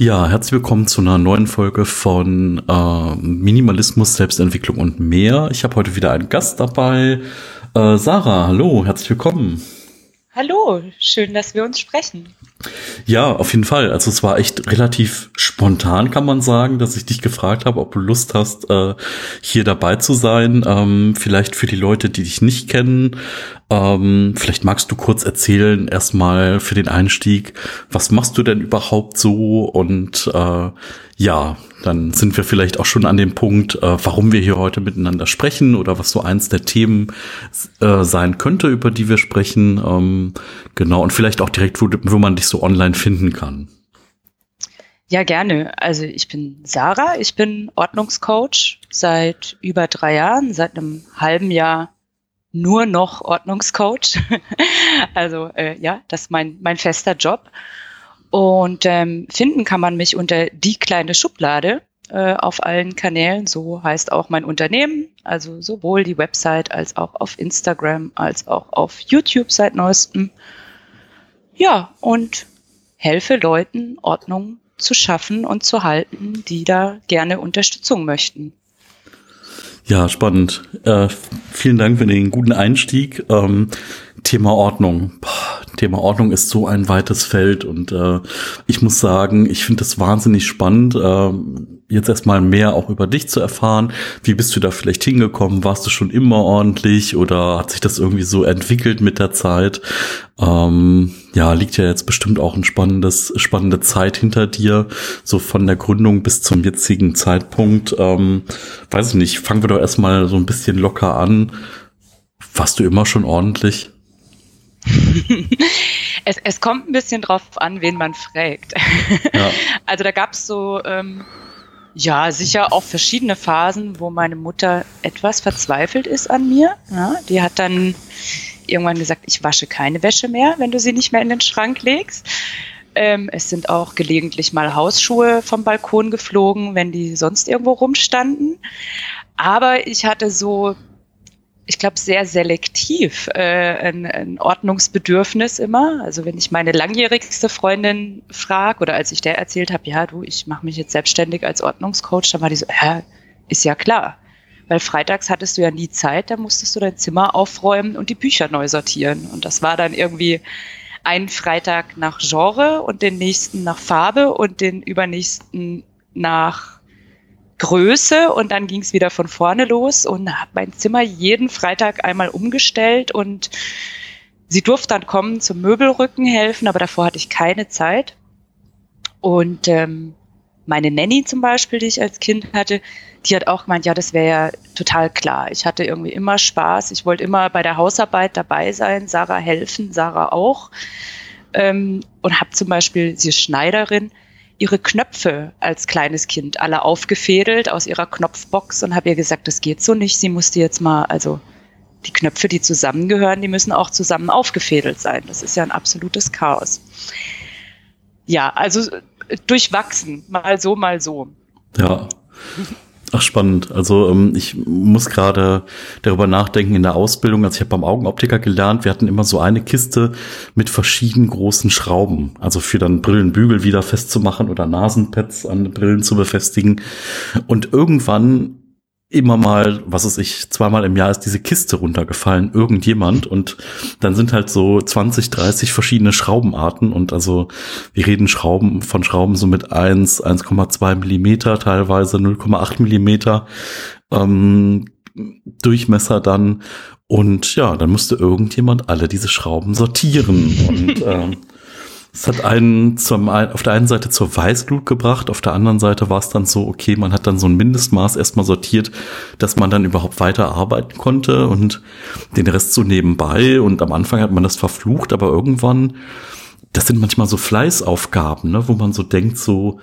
Ja, herzlich willkommen zu einer neuen Folge von äh, Minimalismus, Selbstentwicklung und mehr. Ich habe heute wieder einen Gast dabei. Äh, Sarah, hallo, herzlich willkommen. Hallo, schön, dass wir uns sprechen. Ja, auf jeden Fall. Also es war echt relativ spontan, kann man sagen, dass ich dich gefragt habe, ob du Lust hast, äh, hier dabei zu sein. Ähm, vielleicht für die Leute, die dich nicht kennen. Ähm, vielleicht magst du kurz erzählen, erstmal für den Einstieg, was machst du denn überhaupt so? Und äh, ja, dann sind wir vielleicht auch schon an dem Punkt, äh, warum wir hier heute miteinander sprechen oder was so eins der Themen sein könnte, über die wir sprechen. Ähm, genau, und vielleicht auch direkt, wo man dich so online finden kann. Ja, gerne. Also ich bin Sarah, ich bin Ordnungscoach seit über drei Jahren, seit einem halben Jahr nur noch Ordnungscoach. also äh, ja, das ist mein, mein fester Job. Und ähm, finden kann man mich unter die kleine Schublade äh, auf allen Kanälen. So heißt auch mein Unternehmen. Also sowohl die Website als auch auf Instagram als auch auf YouTube seit neuestem. Ja, und helfe Leuten, Ordnung zu schaffen und zu halten, die da gerne Unterstützung möchten. Ja, spannend. Äh, vielen Dank für den guten Einstieg. Ähm, Thema Ordnung. Boah, Thema Ordnung ist so ein weites Feld und äh, ich muss sagen, ich finde es wahnsinnig spannend, äh, jetzt erstmal mehr auch über dich zu erfahren. Wie bist du da vielleicht hingekommen? Warst du schon immer ordentlich oder hat sich das irgendwie so entwickelt mit der Zeit? Ähm, ja, liegt ja jetzt bestimmt auch ein spannendes, spannende Zeit hinter dir, so von der Gründung bis zum jetzigen Zeitpunkt. Ähm, weiß ich nicht, fangen wir doch erstmal so ein bisschen locker an. Warst du immer schon ordentlich? es, es kommt ein bisschen drauf an, wen man fragt. Ja. Also da gab es so, ähm, ja, sicher auch verschiedene Phasen, wo meine Mutter etwas verzweifelt ist an mir. Ja, die hat dann irgendwann gesagt, ich wasche keine Wäsche mehr, wenn du sie nicht mehr in den Schrank legst. Ähm, es sind auch gelegentlich mal Hausschuhe vom Balkon geflogen, wenn die sonst irgendwo rumstanden. Aber ich hatte so ich glaube, sehr selektiv äh, ein, ein Ordnungsbedürfnis immer. Also wenn ich meine langjährigste Freundin frage oder als ich der erzählt habe, ja, du, ich mache mich jetzt selbstständig als Ordnungscoach, dann war die so, ja, ist ja klar. Weil freitags hattest du ja nie Zeit, da musstest du dein Zimmer aufräumen und die Bücher neu sortieren. Und das war dann irgendwie ein Freitag nach Genre und den nächsten nach Farbe und den übernächsten nach Größe und dann ging es wieder von vorne los und habe mein Zimmer jeden Freitag einmal umgestellt und sie durfte dann kommen zum Möbelrücken helfen, aber davor hatte ich keine Zeit. Und ähm, meine Nanny zum Beispiel, die ich als Kind hatte, die hat auch gemeint, ja, das wäre ja total klar. Ich hatte irgendwie immer Spaß. Ich wollte immer bei der Hausarbeit dabei sein, Sarah helfen, Sarah auch. Ähm, und habe zum Beispiel, sie ist Schneiderin, ihre Knöpfe als kleines Kind alle aufgefädelt aus ihrer Knopfbox und habe ihr gesagt, das geht so nicht. Sie musste jetzt mal, also die Knöpfe, die zusammengehören, die müssen auch zusammen aufgefädelt sein. Das ist ja ein absolutes Chaos. Ja, also durchwachsen, mal so, mal so. Ja. Ach, spannend. Also ähm, ich muss gerade darüber nachdenken in der Ausbildung. Also ich habe beim Augenoptiker gelernt, wir hatten immer so eine Kiste mit verschiedenen großen Schrauben. Also für dann Brillenbügel wieder festzumachen oder Nasenpads an Brillen zu befestigen. Und irgendwann immer mal, was weiß ich, zweimal im Jahr ist diese Kiste runtergefallen, irgendjemand. Und dann sind halt so 20, 30 verschiedene Schraubenarten. Und also wir reden Schrauben von Schrauben so mit 1, 1,2 Millimeter, teilweise 0,8 Millimeter ähm, Durchmesser dann. Und ja, dann musste irgendjemand alle diese Schrauben sortieren. Und ähm, es hat einen zum, auf der einen Seite zur Weißglut gebracht, auf der anderen Seite war es dann so, okay, man hat dann so ein Mindestmaß erstmal sortiert, dass man dann überhaupt weiter arbeiten konnte und den Rest so nebenbei. Und am Anfang hat man das verflucht, aber irgendwann, das sind manchmal so Fleißaufgaben, ne, wo man so denkt, so,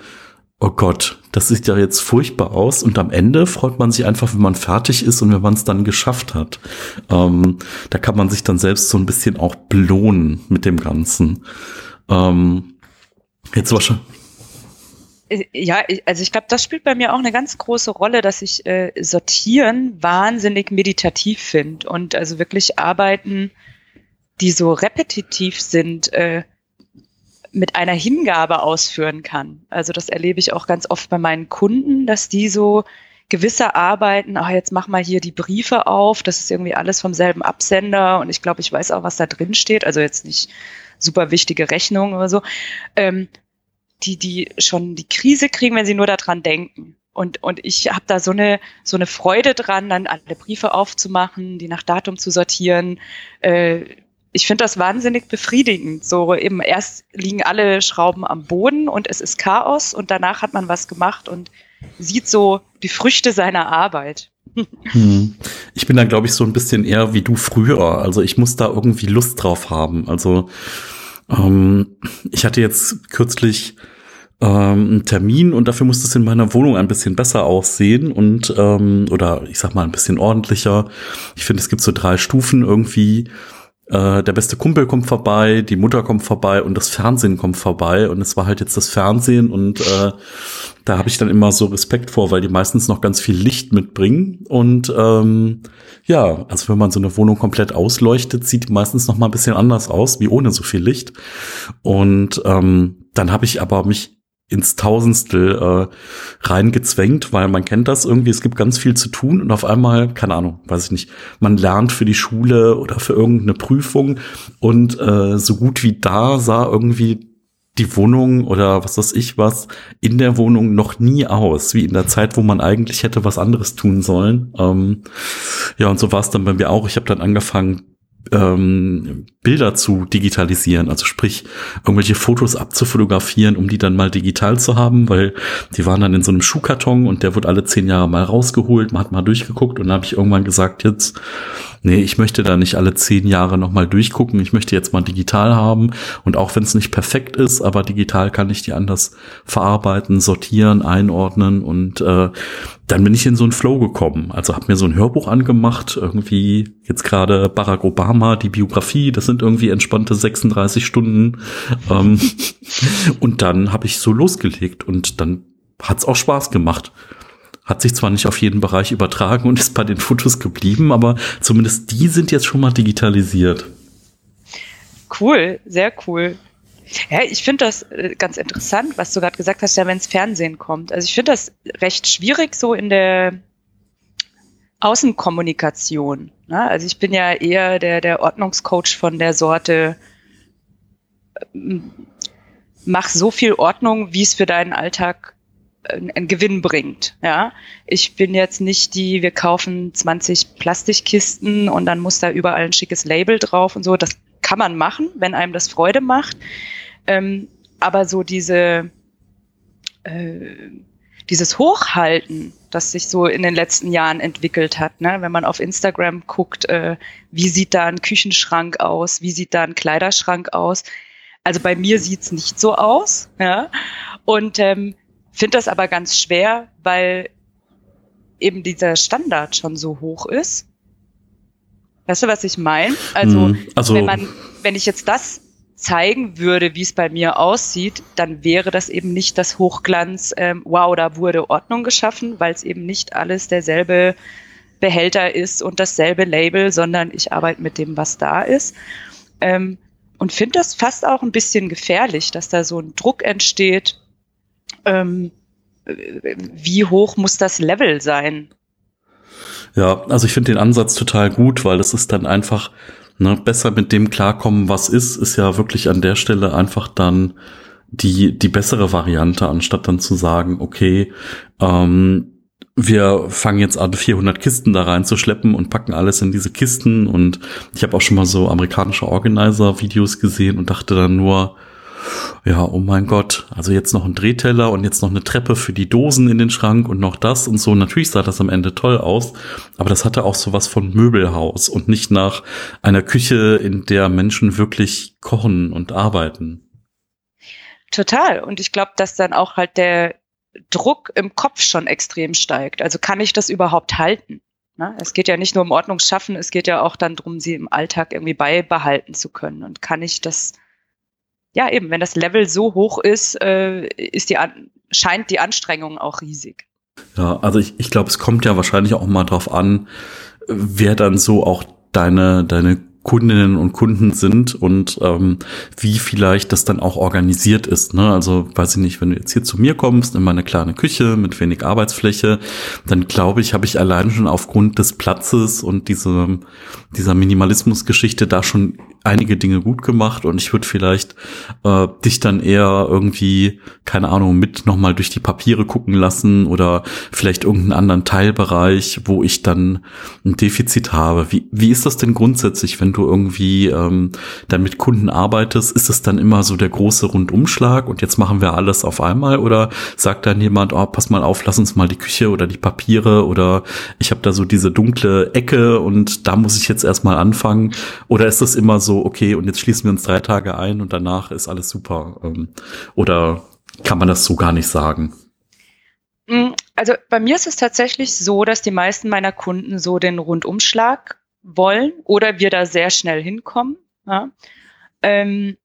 oh Gott, das sieht ja jetzt furchtbar aus. Und am Ende freut man sich einfach, wenn man fertig ist und wenn man es dann geschafft hat. Ähm, da kann man sich dann selbst so ein bisschen auch belohnen mit dem Ganzen. Ähm, jetzt wahrscheinlich. Äh, ja, also ich glaube, das spielt bei mir auch eine ganz große Rolle, dass ich äh, Sortieren wahnsinnig meditativ finde und also wirklich Arbeiten, die so repetitiv sind, äh, mit einer Hingabe ausführen kann. Also das erlebe ich auch ganz oft bei meinen Kunden, dass die so gewisse Arbeiten, ach, jetzt mach mal hier die Briefe auf, das ist irgendwie alles vom selben Absender und ich glaube, ich weiß auch, was da drin steht, also jetzt nicht super wichtige Rechnungen oder so, ähm, die, die schon die Krise kriegen, wenn sie nur daran denken. Und, und ich habe da so eine, so eine Freude dran, dann alle Briefe aufzumachen, die nach Datum zu sortieren. Äh, ich finde das wahnsinnig befriedigend. So eben erst liegen alle Schrauben am Boden und es ist Chaos und danach hat man was gemacht und sieht so die Früchte seiner Arbeit. Hm. Ich bin da, glaube ich, so ein bisschen eher wie du früher. Also ich muss da irgendwie Lust drauf haben. Also ähm, ich hatte jetzt kürzlich ähm, einen Termin und dafür musste es in meiner Wohnung ein bisschen besser aussehen und ähm, oder ich sag mal ein bisschen ordentlicher. Ich finde, es gibt so drei Stufen irgendwie äh, der beste Kumpel kommt vorbei, die Mutter kommt vorbei und das Fernsehen kommt vorbei. Und es war halt jetzt das Fernsehen und äh, da habe ich dann immer so Respekt vor, weil die meistens noch ganz viel Licht mitbringen. Und ähm, ja, also wenn man so eine Wohnung komplett ausleuchtet, sieht die meistens noch mal ein bisschen anders aus, wie ohne so viel Licht. Und ähm, dann habe ich aber mich ins Tausendstel äh, reingezwängt, weil man kennt das irgendwie, es gibt ganz viel zu tun und auf einmal, keine Ahnung, weiß ich nicht, man lernt für die Schule oder für irgendeine Prüfung und äh, so gut wie da sah irgendwie die Wohnung oder was weiß ich was in der Wohnung noch nie aus, wie in der Zeit, wo man eigentlich hätte was anderes tun sollen. Ähm, ja, und so war es dann bei mir auch. Ich habe dann angefangen, ähm, Bilder zu digitalisieren, also sprich irgendwelche Fotos abzufotografieren, um die dann mal digital zu haben, weil die waren dann in so einem Schuhkarton und der wurde alle zehn Jahre mal rausgeholt, man hat mal durchgeguckt und dann habe ich irgendwann gesagt, jetzt nee, ich möchte da nicht alle zehn Jahre nochmal durchgucken, ich möchte jetzt mal digital haben und auch wenn es nicht perfekt ist, aber digital kann ich die anders verarbeiten, sortieren, einordnen und äh, dann bin ich in so einen Flow gekommen. Also habe mir so ein Hörbuch angemacht, irgendwie jetzt gerade Barack Obama, die Biografie, das sind irgendwie entspannte 36 Stunden. Ähm, und dann habe ich so losgelegt und dann hat's auch Spaß gemacht. Hat sich zwar nicht auf jeden Bereich übertragen und ist bei den Fotos geblieben, aber zumindest die sind jetzt schon mal digitalisiert. Cool, sehr cool. Ja, ich finde das äh, ganz interessant, was du gerade gesagt hast, ja, wenn es Fernsehen kommt. Also ich finde das recht schwierig so in der Außenkommunikation. Ne? Also ich bin ja eher der, der Ordnungscoach von der Sorte, ähm, mach so viel Ordnung, wie es für deinen Alltag einen Gewinn bringt. Ja, ich bin jetzt nicht die, wir kaufen 20 Plastikkisten und dann muss da überall ein schickes Label drauf und so. Das kann man machen, wenn einem das Freude macht. Ähm, aber so diese, äh, dieses Hochhalten, das sich so in den letzten Jahren entwickelt hat, ne? wenn man auf Instagram guckt, äh, wie sieht da ein Küchenschrank aus, wie sieht da ein Kleiderschrank aus. Also bei mir sieht's nicht so aus. Ja? Und ähm, Finde das aber ganz schwer, weil eben dieser Standard schon so hoch ist. Weißt du, was ich meine? Also, mm, also wenn man, wenn ich jetzt das zeigen würde, wie es bei mir aussieht, dann wäre das eben nicht das Hochglanz, ähm, wow, da wurde Ordnung geschaffen, weil es eben nicht alles derselbe Behälter ist und dasselbe Label, sondern ich arbeite mit dem, was da ist. Ähm, und finde das fast auch ein bisschen gefährlich, dass da so ein Druck entsteht, ähm, wie hoch muss das Level sein? Ja, also ich finde den Ansatz total gut, weil das ist dann einfach ne, besser mit dem klarkommen, was ist, ist ja wirklich an der Stelle einfach dann die, die bessere Variante, anstatt dann zu sagen, okay, ähm, wir fangen jetzt an, 400 Kisten da reinzuschleppen und packen alles in diese Kisten. Und ich habe auch schon mal so amerikanische Organizer-Videos gesehen und dachte dann nur, ja, oh mein Gott, also jetzt noch ein Drehteller und jetzt noch eine Treppe für die Dosen in den Schrank und noch das und so. Natürlich sah das am Ende toll aus, aber das hatte auch sowas von Möbelhaus und nicht nach einer Küche, in der Menschen wirklich kochen und arbeiten. Total. Und ich glaube, dass dann auch halt der Druck im Kopf schon extrem steigt. Also kann ich das überhaupt halten? Ne? Es geht ja nicht nur um Ordnung schaffen, es geht ja auch dann darum, sie im Alltag irgendwie beibehalten zu können. Und kann ich das ja eben, wenn das Level so hoch ist, äh, ist die scheint die Anstrengung auch riesig. Ja, also ich, ich glaube, es kommt ja wahrscheinlich auch mal drauf an, wer dann so auch deine, deine Kundinnen und Kunden sind und ähm, wie vielleicht das dann auch organisiert ist. Ne? Also weiß ich nicht, wenn du jetzt hier zu mir kommst in meine kleine Küche mit wenig Arbeitsfläche, dann glaube ich, habe ich allein schon aufgrund des Platzes und diese, dieser Minimalismusgeschichte da schon einige Dinge gut gemacht und ich würde vielleicht äh, dich dann eher irgendwie, keine Ahnung, mit nochmal durch die Papiere gucken lassen oder vielleicht irgendeinen anderen Teilbereich, wo ich dann ein Defizit habe. Wie, wie ist das denn grundsätzlich, wenn du irgendwie ähm, dann mit Kunden arbeitest? Ist es dann immer so der große Rundumschlag und jetzt machen wir alles auf einmal oder sagt dann jemand, oh, pass mal auf, lass uns mal die Küche oder die Papiere oder ich habe da so diese dunkle Ecke und da muss ich jetzt erstmal anfangen oder ist das immer so, okay, und jetzt schließen wir uns drei Tage ein und danach ist alles super? Ähm, oder kann man das so gar nicht sagen? Mm, also bei mir ist es tatsächlich so, dass die meisten meiner Kunden so den Rundumschlag wollen oder wir da sehr schnell hinkommen. Ja. Ähm,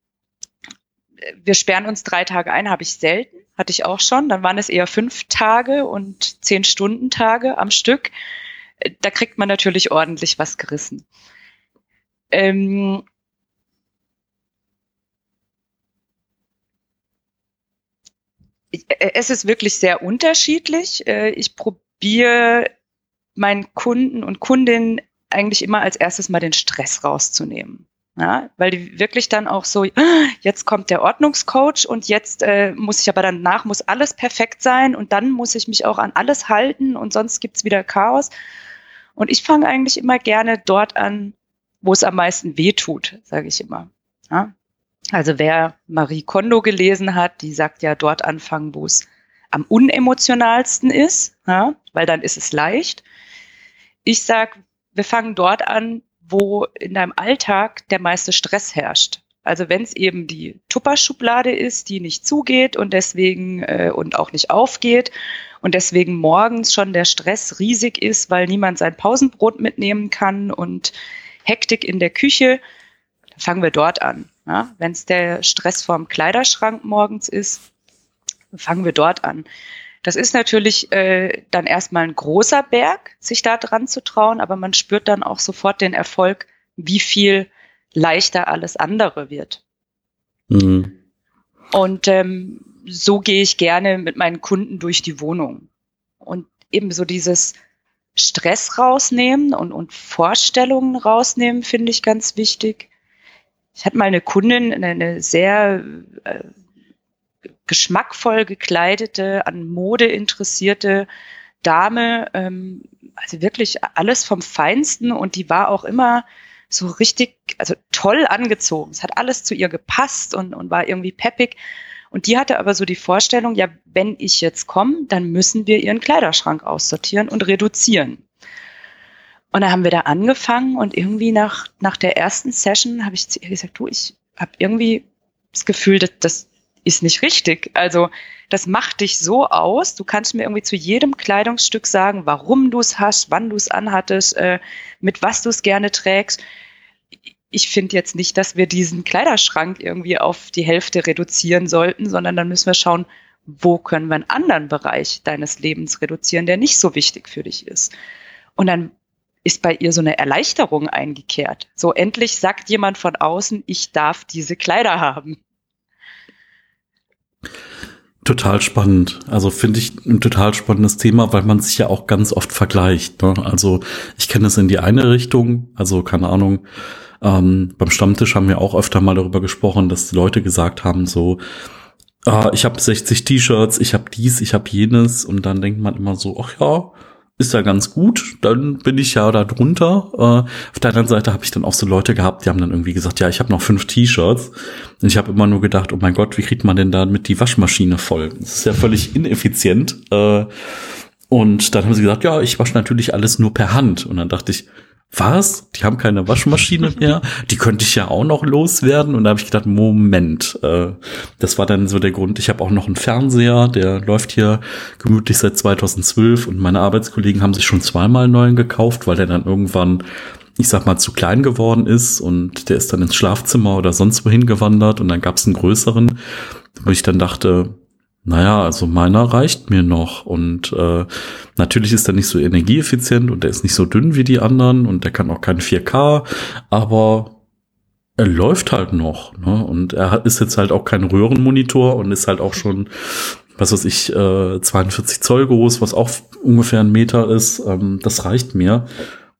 wir sperren uns drei Tage ein, habe ich selten, hatte ich auch schon. Dann waren es eher fünf Tage und zehn Stunden Tage am Stück. Da kriegt man natürlich ordentlich was gerissen. Ähm, Äh, es ist wirklich sehr unterschiedlich. Äh, ich probiere meinen Kunden und Kundinnen eigentlich immer als erstes mal den Stress rauszunehmen. Ja, weil die wirklich dann auch so, jetzt kommt der Ordnungscoach und jetzt äh, muss ich aber danach, muss alles perfekt sein und dann muss ich mich auch an alles halten und sonst gibt's wieder Chaos. Und ich fange eigentlich immer gerne dort an, wo es am meisten weh tut, sage ich immer. Ja? Also wer Marie Kondo gelesen hat, die sagt ja dort anfangen, wo es am unemotionalsten ist, ja, weil dann ist es leicht. Ich sag, wir fangen dort an, wo in deinem Alltag der meiste Stress herrscht. Also wenn es eben die Tupperschublade ist, die nicht zugeht und deswegen äh, und auch nicht aufgeht und deswegen morgens schon der Stress riesig ist, weil niemand sein Pausenbrot mitnehmen kann und Hektik in der Küche, fangen wir dort an. Ja, Wenn es der Stress vorm Kleiderschrank morgens ist, fangen wir dort an. Das ist natürlich äh, dann erstmal ein großer Berg, sich da dran zu trauen, aber man spürt dann auch sofort den Erfolg, wie viel leichter alles andere wird. Mhm. Und ähm, so gehe ich gerne mit meinen Kunden durch die Wohnung. Und eben so dieses Stress rausnehmen und, und Vorstellungen rausnehmen, finde ich ganz wichtig. Ich hatte mal eine Kundin, eine sehr äh, geschmackvoll gekleidete, an Mode interessierte Dame, ähm, also wirklich alles vom Feinsten und die war auch immer so richtig, also toll angezogen. Es hat alles zu ihr gepasst und, und war irgendwie peppig. Und die hatte aber so die Vorstellung, ja, wenn ich jetzt komme, dann müssen wir ihren Kleiderschrank aussortieren und reduzieren. Und dann haben wir da angefangen und irgendwie nach, nach der ersten Session habe ich zu ihr gesagt, du, ich habe irgendwie das Gefühl, dass das ist nicht richtig. Also das macht dich so aus. Du kannst mir irgendwie zu jedem Kleidungsstück sagen, warum du es hast, wann du es anhattest, äh, mit was du es gerne trägst. Ich finde jetzt nicht, dass wir diesen Kleiderschrank irgendwie auf die Hälfte reduzieren sollten, sondern dann müssen wir schauen, wo können wir einen anderen Bereich deines Lebens reduzieren, der nicht so wichtig für dich ist. Und dann ist bei ihr so eine Erleichterung eingekehrt. So endlich sagt jemand von außen, ich darf diese Kleider haben. Total spannend. Also finde ich ein total spannendes Thema, weil man sich ja auch ganz oft vergleicht. Ne? Also ich kenne es in die eine Richtung, also keine Ahnung. Ähm, beim Stammtisch haben wir auch öfter mal darüber gesprochen, dass Leute gesagt haben, so, äh, ich habe 60 T-Shirts, ich habe dies, ich habe jenes und dann denkt man immer so, ach ja, ist ja ganz gut, dann bin ich ja da drunter. Äh, auf der anderen Seite habe ich dann auch so Leute gehabt, die haben dann irgendwie gesagt, ja, ich habe noch fünf T-Shirts. Und ich habe immer nur gedacht, oh mein Gott, wie kriegt man denn damit die Waschmaschine voll? Das ist ja völlig ineffizient. Äh, und dann haben sie gesagt, ja, ich wasche natürlich alles nur per Hand. Und dann dachte ich, was? Die haben keine Waschmaschine mehr? Die könnte ich ja auch noch loswerden. Und da habe ich gedacht, Moment. Äh, das war dann so der Grund. Ich habe auch noch einen Fernseher, der läuft hier gemütlich seit 2012 und meine Arbeitskollegen haben sich schon zweimal einen neuen gekauft, weil der dann irgendwann, ich sag mal, zu klein geworden ist und der ist dann ins Schlafzimmer oder sonst wohin gewandert und dann gab es einen größeren, wo ich dann dachte, Naja, also meiner reicht mir noch und äh, natürlich ist er nicht so energieeffizient und er ist nicht so dünn wie die anderen und der kann auch kein 4K, aber er läuft halt noch. Ne? Und er ist jetzt halt auch kein Röhrenmonitor und ist halt auch schon, was weiß ich, äh, 42 Zoll groß, was auch ungefähr ein Meter ist. Ähm, das reicht mir.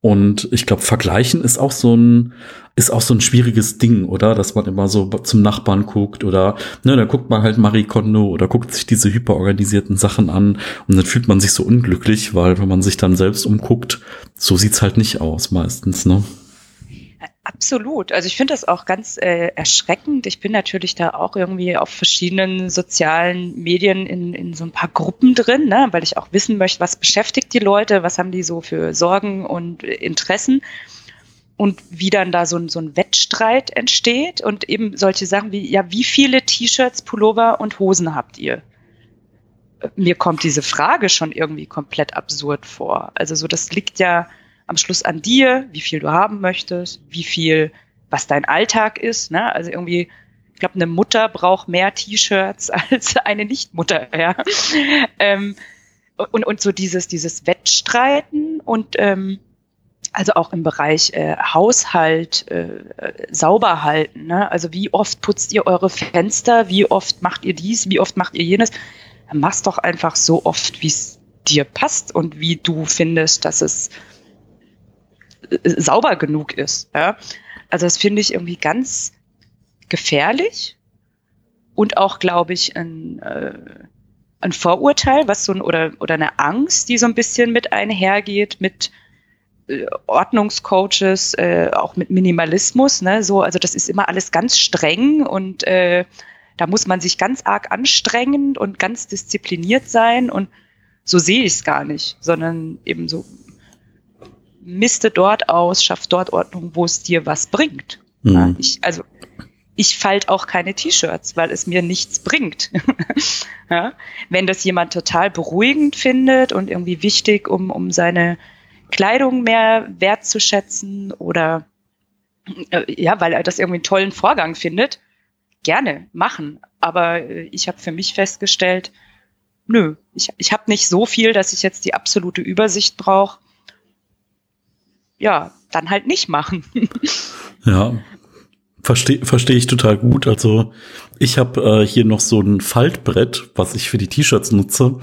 Und ich glaube, vergleichen ist auch so ein, ist auch so ein schwieriges Ding, oder? Dass man immer so zum Nachbarn guckt oder, ne, da guckt man halt Marie Kondo oder guckt sich diese hyperorganisierten Sachen an und dann fühlt man sich so unglücklich, weil wenn man sich dann selbst umguckt, so sieht's halt nicht aus meistens, ne? Absolut. Also ich finde das auch ganz äh, erschreckend. Ich bin natürlich da auch irgendwie auf verschiedenen sozialen Medien in, in so ein paar Gruppen drin, ne? weil ich auch wissen möchte, was beschäftigt die Leute, was haben die so für Sorgen und Interessen und wie dann da so so ein Wettstreit entsteht und eben solche Sachen wie, ja, wie viele T-Shirts, Pullover und Hosen habt ihr? Mir kommt diese Frage schon irgendwie komplett absurd vor. Also so, das liegt ja am Schluss an dir, wie viel du haben möchtest, wie viel, was dein Alltag ist. Ne? Also irgendwie, ich glaube, eine Mutter braucht mehr T-Shirts als eine Nichtmutter. Ja? ähm, und, und so dieses, dieses Wettstreiten und ähm, also auch im Bereich äh, Haushalt äh, sauber halten. Ne? Also wie oft putzt ihr eure Fenster, wie oft macht ihr dies, wie oft macht ihr jenes. Mach's doch einfach so oft, wie es dir passt und wie du findest, dass es sauber genug ist. Ja? Also das finde ich irgendwie ganz gefährlich und auch, glaube ich, ein, äh, ein Vorurteil, was so ein, oder, oder eine Angst, die so ein bisschen mit einhergeht, mit äh, Ordnungscoaches, äh, auch mit Minimalismus, ne, so, also das ist immer alles ganz streng und äh, da muss man sich ganz arg anstrengen und ganz diszipliniert sein und so sehe ich es gar nicht, sondern eben so miste dort aus, schaff dort Ordnung, wo es dir was bringt. Mhm. Ja, ich, also ich falte auch keine T-Shirts, weil es mir nichts bringt. ja? Wenn das jemand total beruhigend findet und irgendwie wichtig, um, um seine Kleidung mehr wertzuschätzen oder äh, ja, weil er das irgendwie einen tollen Vorgang findet, gerne machen. Aber äh, ich habe für mich festgestellt, nö, ich, ich habe nicht so viel, dass ich jetzt die absolute Übersicht brauche ja, dann halt nicht machen. ja, verstehe versteh ich total gut. Also ich habe äh, hier noch so ein Faltbrett, was ich für die T-Shirts nutze.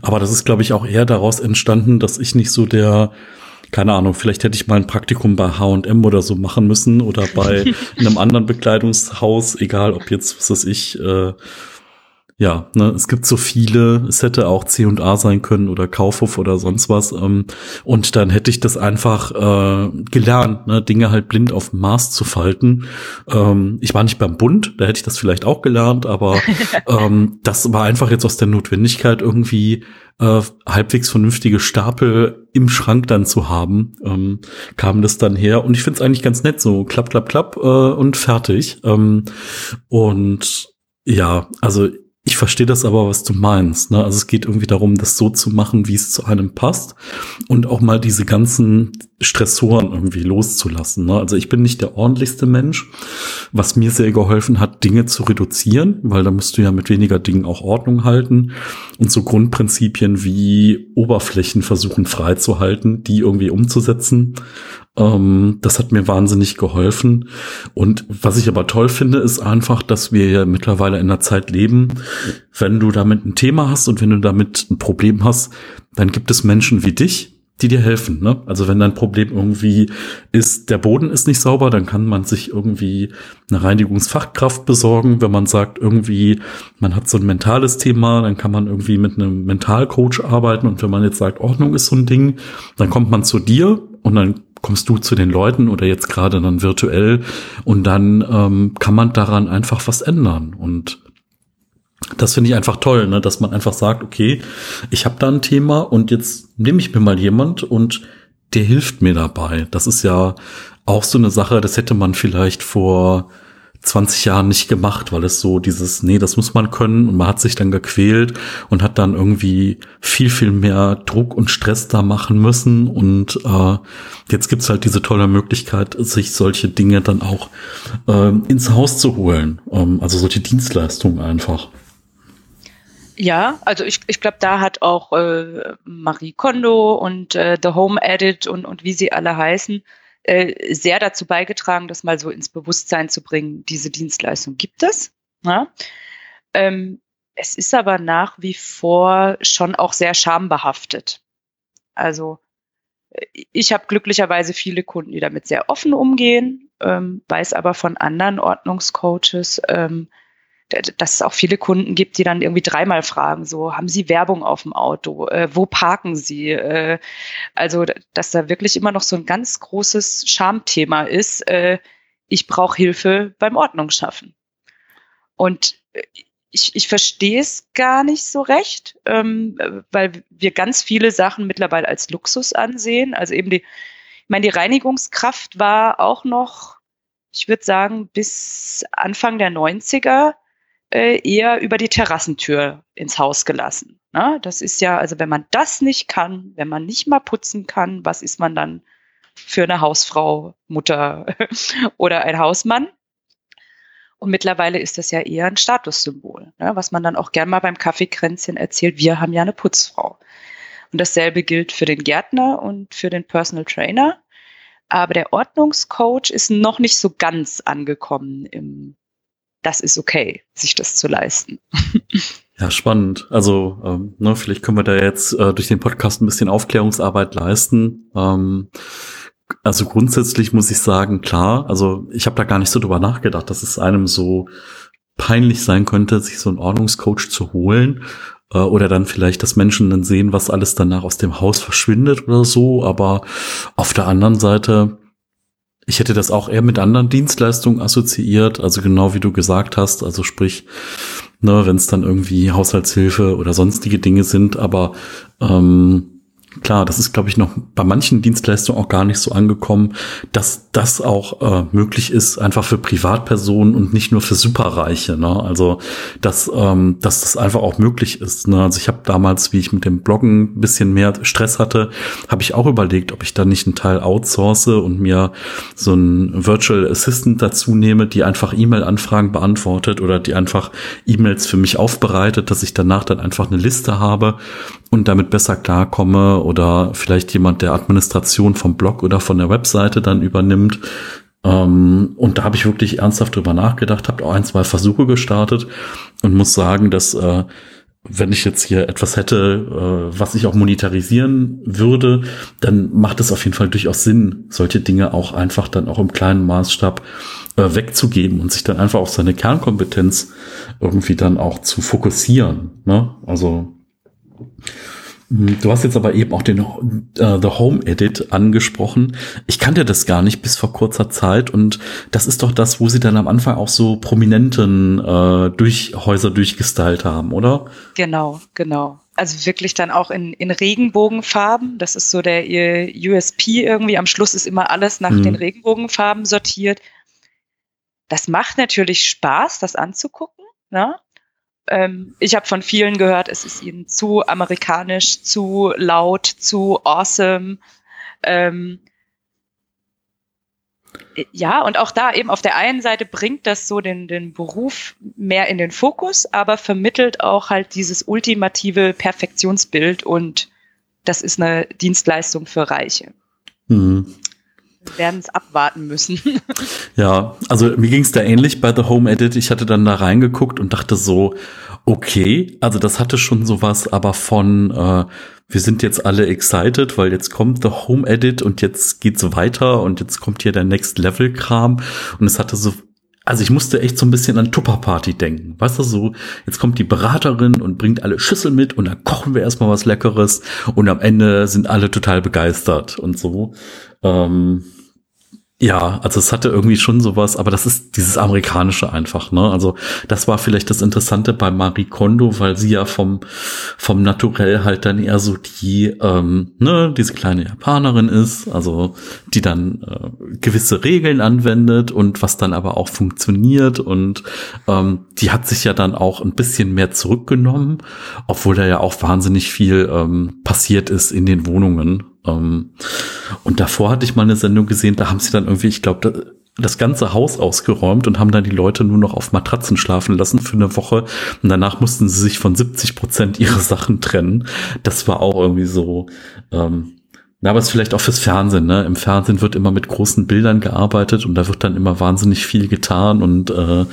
Aber das ist, glaube ich, auch eher daraus entstanden, dass ich nicht so der keine Ahnung, vielleicht hätte ich mal ein Praktikum bei H&M oder so machen müssen oder bei einem anderen Bekleidungshaus, egal ob jetzt, was weiß ich, äh, ja, ne, es gibt so viele, es hätte auch C&A sein können oder Kaufhof oder sonst was. Ähm, und dann hätte ich das einfach äh, gelernt, ne, Dinge halt blind auf dem Maß zu falten. Ähm, ich war nicht beim Bund, da hätte ich das vielleicht auch gelernt, aber ähm, das war einfach jetzt aus der Notwendigkeit irgendwie äh, halbwegs vernünftige Stapel im Schrank dann zu haben, ähm, kam das dann her. Und ich finde es eigentlich ganz nett, so klapp, klapp, klapp äh, und fertig. Ähm, und ja, also ich verstehe das aber, was du meinst. Ne? Also es geht irgendwie darum, das so zu machen, wie es zu einem passt und auch mal diese ganzen Stressoren irgendwie loszulassen. Ne? Also ich bin nicht der ordentlichste Mensch, was mir sehr geholfen hat, Dinge zu reduzieren, weil da musst du ja mit weniger Dingen auch Ordnung halten und so Grundprinzipien wie Oberflächen versuchen freizuhalten, die irgendwie umzusetzen. Ähm, das hat mir wahnsinnig geholfen. Und was ich aber toll finde, ist einfach, dass wir ja mittlerweile in einer Zeit leben, wenn du damit ein Thema hast und wenn du damit ein Problem hast, dann gibt es Menschen wie dich, die dir helfen. Ne? Also wenn dein Problem irgendwie ist, der Boden ist nicht sauber, dann kann man sich irgendwie eine Reinigungsfachkraft besorgen. Wenn man sagt, irgendwie, man hat so ein mentales Thema, dann kann man irgendwie mit einem Mentalcoach arbeiten. Und wenn man jetzt sagt, Ordnung ist so ein Ding, dann kommt man zu dir und dann kommst du zu den Leuten oder jetzt gerade dann virtuell und dann ähm, kann man daran einfach was ändern. Und das finde ich einfach toll, ne? dass man einfach sagt, okay, ich habe da ein Thema und jetzt nehme ich mir mal jemand und der hilft mir dabei. Das ist ja auch so eine Sache, das hätte man vielleicht vor 20 Jahren nicht gemacht, weil es so dieses, nee, das muss man können. Und man hat sich dann gequält und hat dann irgendwie viel, viel mehr Druck und Stress da machen müssen. Und äh, jetzt gibt's halt diese tolle Möglichkeit, sich solche Dinge dann auch äh, ins Haus zu holen, ähm, also solche Dienstleistungen einfach. Ja, also ich, ich glaube, da hat auch äh, Marie Kondo und äh, The Home Edit und, und wie sie alle heißen, äh, sehr dazu beigetragen, das mal so ins Bewusstsein zu bringen, diese Dienstleistung gibt es. Ja? Ähm, es ist aber nach wie vor schon auch sehr schambehaftet. Also äh, ich habe glücklicherweise viele Kunden, die damit sehr offen umgehen, ähm, weiß aber von anderen Ordnungscoaches, ähm, dass es auch viele Kunden gibt, die dann irgendwie dreimal fragen, so, haben Sie Werbung auf dem Auto? Äh, wo parken Sie? Äh, also, dass da wirklich immer noch so ein ganz großes Schamthema ist, äh, ich brauche Hilfe beim Ordnung schaffen. Und äh, ich, ich verstehe es gar nicht so recht, ähm, weil wir ganz viele Sachen mittlerweile als Luxus ansehen. Also eben die, ich meine, die Reinigungskraft war auch noch, ich würde sagen, bis Anfang der 90er äh, eher über die Terrassentür ins Haus gelassen. Ne? Das ist ja, also wenn man das nicht kann, wenn man nicht mal putzen kann, was ist man dann für eine Hausfrau, Mutter oder ein Hausmann? Und mittlerweile ist das ja eher ein Statussymbol, ne? was man dann auch gern mal beim Kaffeekränzchen erzählt, wir haben ja eine Putzfrau. Und dasselbe gilt für den Gärtner und für den Personal Trainer. Aber der Ordnungscoach ist noch nicht so ganz angekommen im das ist okay, sich das zu leisten. Ja, spannend. Also, ähm, ne, vielleicht können wir da jetzt äh, durch den Podcast ein bisschen Aufklärungsarbeit leisten. Ähm, also grundsätzlich muss ich sagen, klar, also ich habe da gar nicht so drüber nachgedacht, dass es einem so peinlich sein könnte, sich so einen Ordnungscoach zu holen äh, oder dann vielleicht, dass Menschen dann sehen, was alles danach aus dem Haus verschwindet oder so. Aber auf der anderen Seite ich hätte das auch eher mit anderen Dienstleistungen assoziiert, also genau wie du gesagt hast, also sprich, ne, wenn es dann irgendwie Haushaltshilfe oder sonstige Dinge sind, aber ähm, klar, das ist, glaube ich, noch bei manchen Dienstleistungen auch gar nicht so angekommen, dass das auch äh, möglich ist, einfach für Privatpersonen und nicht nur für Superreiche. Ne? Also, dass, ähm, dass das einfach auch möglich ist. Ne? Also ich habe damals, wie ich mit dem Bloggen ein bisschen mehr Stress hatte, habe ich auch überlegt, ob ich da nicht einen Teil outsource und mir so ein Virtual Assistant dazu nehme, die einfach E-Mail-Anfragen beantwortet oder die einfach E-Mails für mich aufbereitet, dass ich danach dann einfach eine Liste habe und damit besser klarkomme oder vielleicht jemand der Administration vom Blog oder von der Webseite dann übernimmt. Ähm, und da habe ich wirklich ernsthaft drüber nachgedacht, habe auch ein, zwei Versuche gestartet und muss sagen, dass äh, wenn ich jetzt hier etwas hätte, äh, was ich auch monetarisieren würde, dann macht es auf jeden Fall durchaus Sinn, solche Dinge auch einfach dann auch im kleinen Maßstab äh, wegzugeben und sich dann einfach auf seine Kernkompetenz irgendwie dann auch zu fokussieren. Ne? Also Du hast jetzt aber eben auch den äh, The Home Edit angesprochen. Ich kannte das gar nicht bis vor kurzer Zeit und das ist doch das, wo sie dann am Anfang auch so prominenten äh, durch Häuser durchgestylt haben, oder? Genau, genau. Also wirklich dann auch in, in Regenbogenfarben. Das ist so der USP irgendwie. Am Schluss ist immer alles nach mhm. den Regenbogenfarben sortiert. Das macht natürlich Spaß, das anzugucken. Ne? Ähm, ich habe von vielen gehört, es ist ihnen zu amerikanisch, zu laut, zu awesome. Ähm, ja, und auch da eben auf der einen Seite bringt das so den, den Beruf mehr in den Fokus, aber vermittelt auch halt dieses ultimative Perfektionsbild und das ist eine Dienstleistung für Reiche. Mhm. Wir werden es abwarten müssen. ja, also mir ging es da ähnlich bei The Home Edit. Ich hatte dann da reingeguckt und dachte so, okay, also das hatte schon sowas, aber von äh, wir sind jetzt alle excited, weil jetzt kommt The Home Edit und jetzt geht's weiter und jetzt kommt hier der Next Level Kram und es hatte so also ich musste echt so ein bisschen an Tupper Party denken. Weißt du, so, jetzt kommt die Beraterin und bringt alle Schüssel mit und dann kochen wir erstmal was Leckeres und am Ende sind alle total begeistert und so. Ähm, ja, also es hatte irgendwie schon sowas, aber das ist dieses amerikanische einfach, ne? Also das war vielleicht das Interessante bei Marie Kondo, weil sie ja vom vom Naturell halt dann eher so die ähm, ne diese kleine Japanerin ist, also die dann äh, gewisse Regeln anwendet und was dann aber auch funktioniert und ähm, die hat sich ja dann auch ein bisschen mehr zurückgenommen, obwohl da ja auch wahnsinnig viel ähm, passiert ist in den Wohnungen ähm, und davor hatte ich mal eine Sendung gesehen, da haben sie dann irgendwie, ich glaube, das ganze Haus ausgeräumt und haben dann die Leute nur noch auf Matratzen schlafen lassen für eine Woche. Und danach mussten sie sich von 70 Prozent ihrer Sachen trennen. Das war auch irgendwie so. Ähm, aber es ist vielleicht auch fürs Fernsehen. Ne? Im Fernsehen wird immer mit großen Bildern gearbeitet und da wird dann immer wahnsinnig viel getan und äh,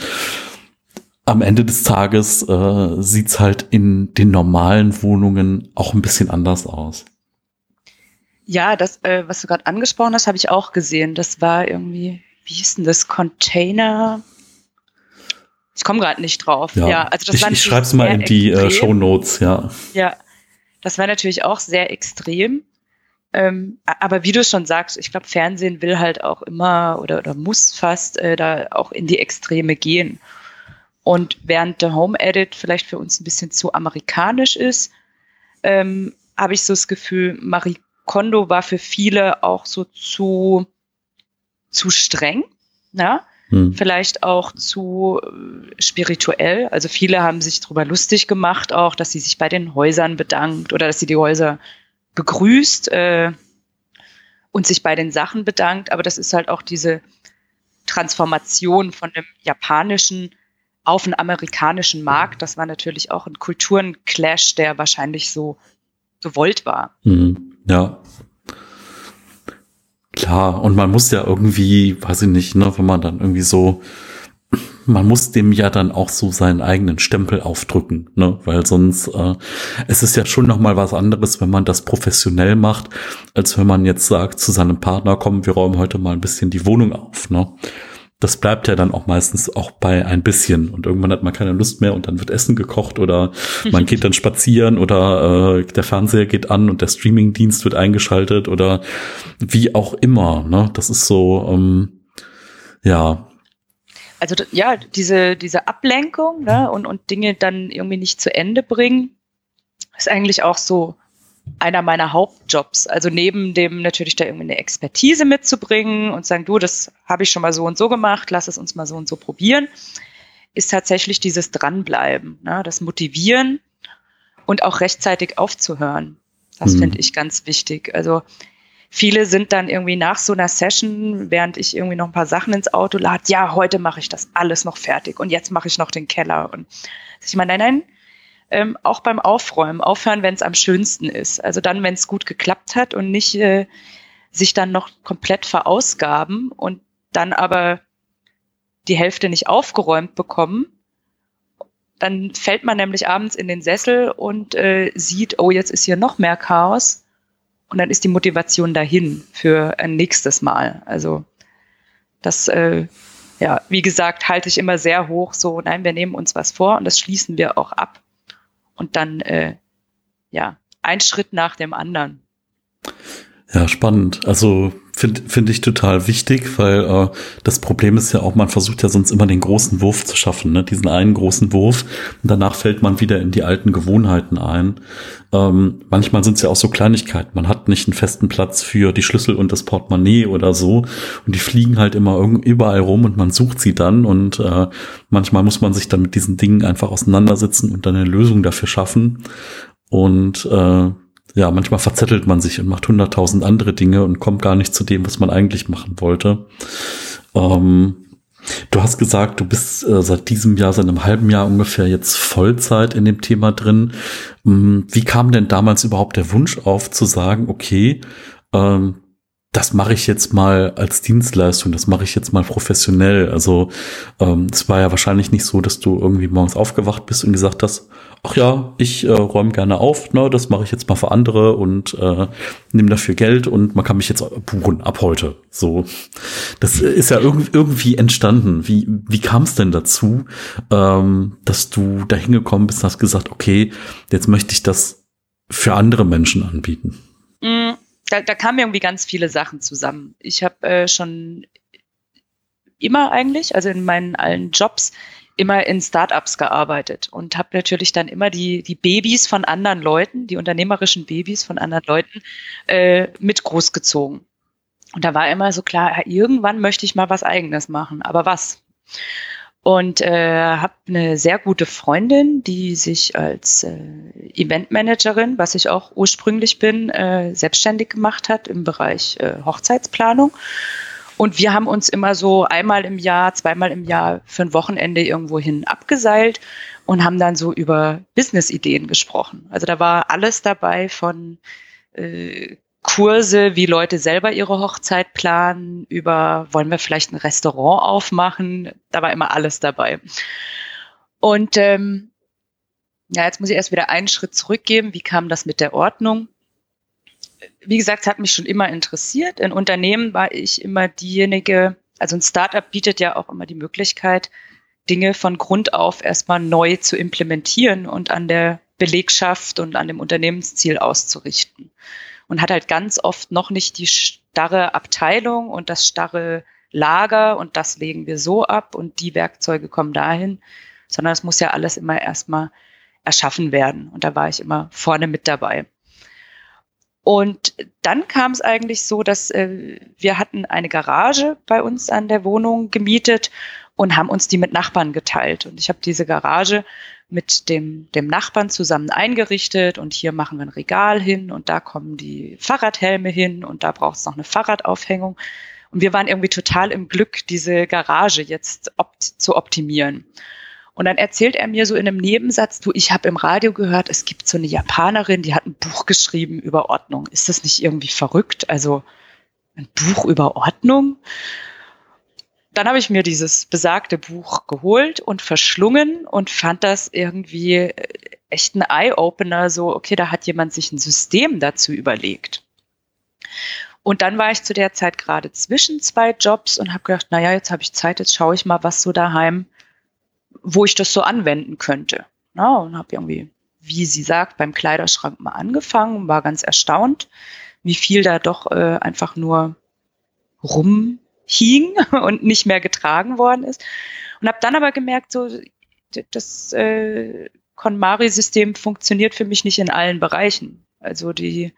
am Ende des Tages äh, sieht's halt in den normalen Wohnungen auch ein bisschen anders aus. Ja, das, äh, was du gerade angesprochen hast, habe ich auch gesehen. Das war irgendwie, wie hieß denn das? Container. Ich komme gerade nicht drauf. Ja, ja also das ich, war ich schreibe es mal in die äh, Show Notes, ja. Ja, das war natürlich auch sehr extrem. Ähm, aber wie du schon sagst, ich glaube, Fernsehen will halt auch immer oder, oder muss fast äh, da auch in die Extreme gehen. Und während der Home Edit vielleicht für uns ein bisschen zu amerikanisch ist, ähm, habe ich so das Gefühl, Marie Kondo war für viele auch so zu, zu streng, ja? Hm. vielleicht auch zu äh, spirituell. Also viele haben sich darüber lustig gemacht, auch, dass sie sich bei den Häusern bedankt oder dass sie die Häuser begrüßt äh, und sich bei den Sachen bedankt. Aber das ist halt auch diese Transformation von dem japanischen auf den amerikanischen Markt. Das war natürlich auch ein Kulturenclash, der wahrscheinlich so gewollt war. Mhm. Ja. Klar, und man muss ja irgendwie, weiß ich nicht, ne, wenn man dann irgendwie so, man muss dem ja dann auch so seinen eigenen Stempel aufdrücken, ne, weil sonst äh, es ist ja schon noch mal was anderes, wenn man das professionell macht, als wenn man jetzt sagt zu seinem Partner, komm, wir räumen heute mal ein bisschen die Wohnung auf, ne das bleibt ja dann auch meistens auch bei ein bisschen und irgendwann hat man keine Lust mehr und dann wird Essen gekocht oder man geht dann spazieren oder äh, der Fernseher geht an und der Streamingdienst wird eingeschaltet oder wie auch immer. Ne? Das ist so, ähm, ja. Also ja, diese, diese Ablenkung ne, und, und Dinge dann irgendwie nicht zu Ende bringen, ist eigentlich auch so einer meiner Hauptjobs. Also neben dem natürlich da irgendwie eine Expertise mitzubringen und sagen, du, das habe ich schon mal so und so gemacht, lass es uns mal so und so probieren, ist tatsächlich dieses Dranbleiben, ne, das Motivieren und auch rechtzeitig aufzuhören. Das mhm. finde ich ganz wichtig. Also viele sind dann irgendwie nach so einer Session, während ich irgendwie noch ein paar Sachen ins Auto lade, ja, heute mache ich das alles noch fertig und jetzt mache ich noch den Keller. Und ich meine, nein, nein, ähm, auch beim Aufräumen aufhören, wenn es am schönsten ist. Also dann, wenn es gut geklappt hat und nicht äh, sich dann noch komplett verausgaben und dann aber die Hälfte nicht aufgeräumt bekommen. Dann fällt man nämlich abends in den Sessel und äh, sieht, oh, jetzt ist hier noch mehr Chaos. Und dann ist die Motivation dahin für ein nächstes Mal. Also das, äh, ja, wie gesagt, halte ich immer sehr hoch. So, nein, wir nehmen uns was vor und das schließen wir auch ab und dann äh, ja ein Schritt nach dem anderen. Ja, spannend. Also finde find ich total wichtig, weil äh, das Problem ist ja auch, man versucht ja sonst immer den großen Wurf zu schaffen, ne? diesen einen großen Wurf. Und danach fällt man wieder in die alten Gewohnheiten ein. Ähm, manchmal sind es ja auch so Kleinigkeiten. Man hat nicht einen festen Platz für die Schlüssel und das Portemonnaie oder so. Und die fliegen halt immer überall rum und man sucht sie dann. Und äh, manchmal muss man sich dann mit diesen Dingen einfach auseinandersetzen und dann eine Lösung dafür schaffen. Und äh, ja, manchmal verzettelt man sich und macht hunderttausend andere Dinge und kommt gar nicht zu dem, was man eigentlich machen wollte. Ähm, du hast gesagt, du bist äh, seit diesem Jahr, seit einem halben Jahr ungefähr jetzt Vollzeit in dem Thema drin. Ähm, wie kam denn damals überhaupt der Wunsch auf zu sagen, okay, ähm, das mache ich jetzt mal als Dienstleistung, das mache ich jetzt mal professionell. Also ähm, es war ja wahrscheinlich nicht so, dass du irgendwie morgens aufgewacht bist und gesagt hast, ach ja, ich äh, räume gerne auf, ne, das mache ich jetzt mal für andere und äh, nehme dafür Geld und man kann mich jetzt buchen ab heute. So, das ist ja irgendwie, irgendwie entstanden. Wie, wie kam es denn dazu, ähm, dass du da hingekommen bist und hast gesagt, okay, jetzt möchte ich das für andere Menschen anbieten? Mhm da, da kamen irgendwie ganz viele Sachen zusammen. Ich habe äh, schon immer eigentlich, also in meinen allen Jobs, immer in Startups gearbeitet und habe natürlich dann immer die, die Babys von anderen Leuten, die unternehmerischen Babys von anderen Leuten äh, mit großgezogen. Und da war immer so klar, irgendwann möchte ich mal was eigenes machen, aber was? und äh, habe eine sehr gute Freundin, die sich als äh, Eventmanagerin, was ich auch ursprünglich bin, äh, selbstständig gemacht hat im Bereich äh, Hochzeitsplanung. Und wir haben uns immer so einmal im Jahr, zweimal im Jahr für ein Wochenende irgendwohin abgeseilt und haben dann so über Business-Ideen gesprochen. Also da war alles dabei von äh, Kurse, wie Leute selber ihre Hochzeit planen, über wollen wir vielleicht ein Restaurant aufmachen. Da war immer alles dabei. Und ähm, ja, jetzt muss ich erst wieder einen Schritt zurückgeben. Wie kam das mit der Ordnung? Wie gesagt, es hat mich schon immer interessiert. In Unternehmen war ich immer diejenige, also ein Startup bietet ja auch immer die Möglichkeit, Dinge von Grund auf erstmal neu zu implementieren und an der Belegschaft und an dem Unternehmensziel auszurichten. Und hat halt ganz oft noch nicht die starre Abteilung und das starre Lager und das legen wir so ab und die Werkzeuge kommen dahin, sondern es muss ja alles immer erstmal erschaffen werden. Und da war ich immer vorne mit dabei. Und dann kam es eigentlich so, dass äh, wir hatten eine Garage bei uns an der Wohnung gemietet und haben uns die mit Nachbarn geteilt. Und ich habe diese Garage mit dem, dem Nachbarn zusammen eingerichtet und hier machen wir ein Regal hin und da kommen die Fahrradhelme hin und da braucht es noch eine Fahrradaufhängung. Und wir waren irgendwie total im Glück, diese Garage jetzt opt zu optimieren. Und dann erzählt er mir so in einem Nebensatz, du, ich habe im Radio gehört, es gibt so eine Japanerin, die hat ein Buch geschrieben über Ordnung. Ist das nicht irgendwie verrückt? Also ein Buch über Ordnung? Dann habe ich mir dieses besagte Buch geholt und verschlungen und fand das irgendwie äh, echt ein Eye-Opener, so, okay, da hat jemand sich ein System dazu überlegt. Und dann war ich zu der Zeit gerade zwischen zwei Jobs und habe gedacht, naja, jetzt habe ich Zeit, jetzt schaue ich mal, was so daheim wo ich das so anwenden könnte. Ja, und habe irgendwie, wie sie sagt, beim Kleiderschrank mal angefangen, war ganz erstaunt, wie viel da doch äh, einfach nur rumhing und nicht mehr getragen worden ist. Und habe dann aber gemerkt, so das äh, KonMari-System funktioniert für mich nicht in allen Bereichen. Also die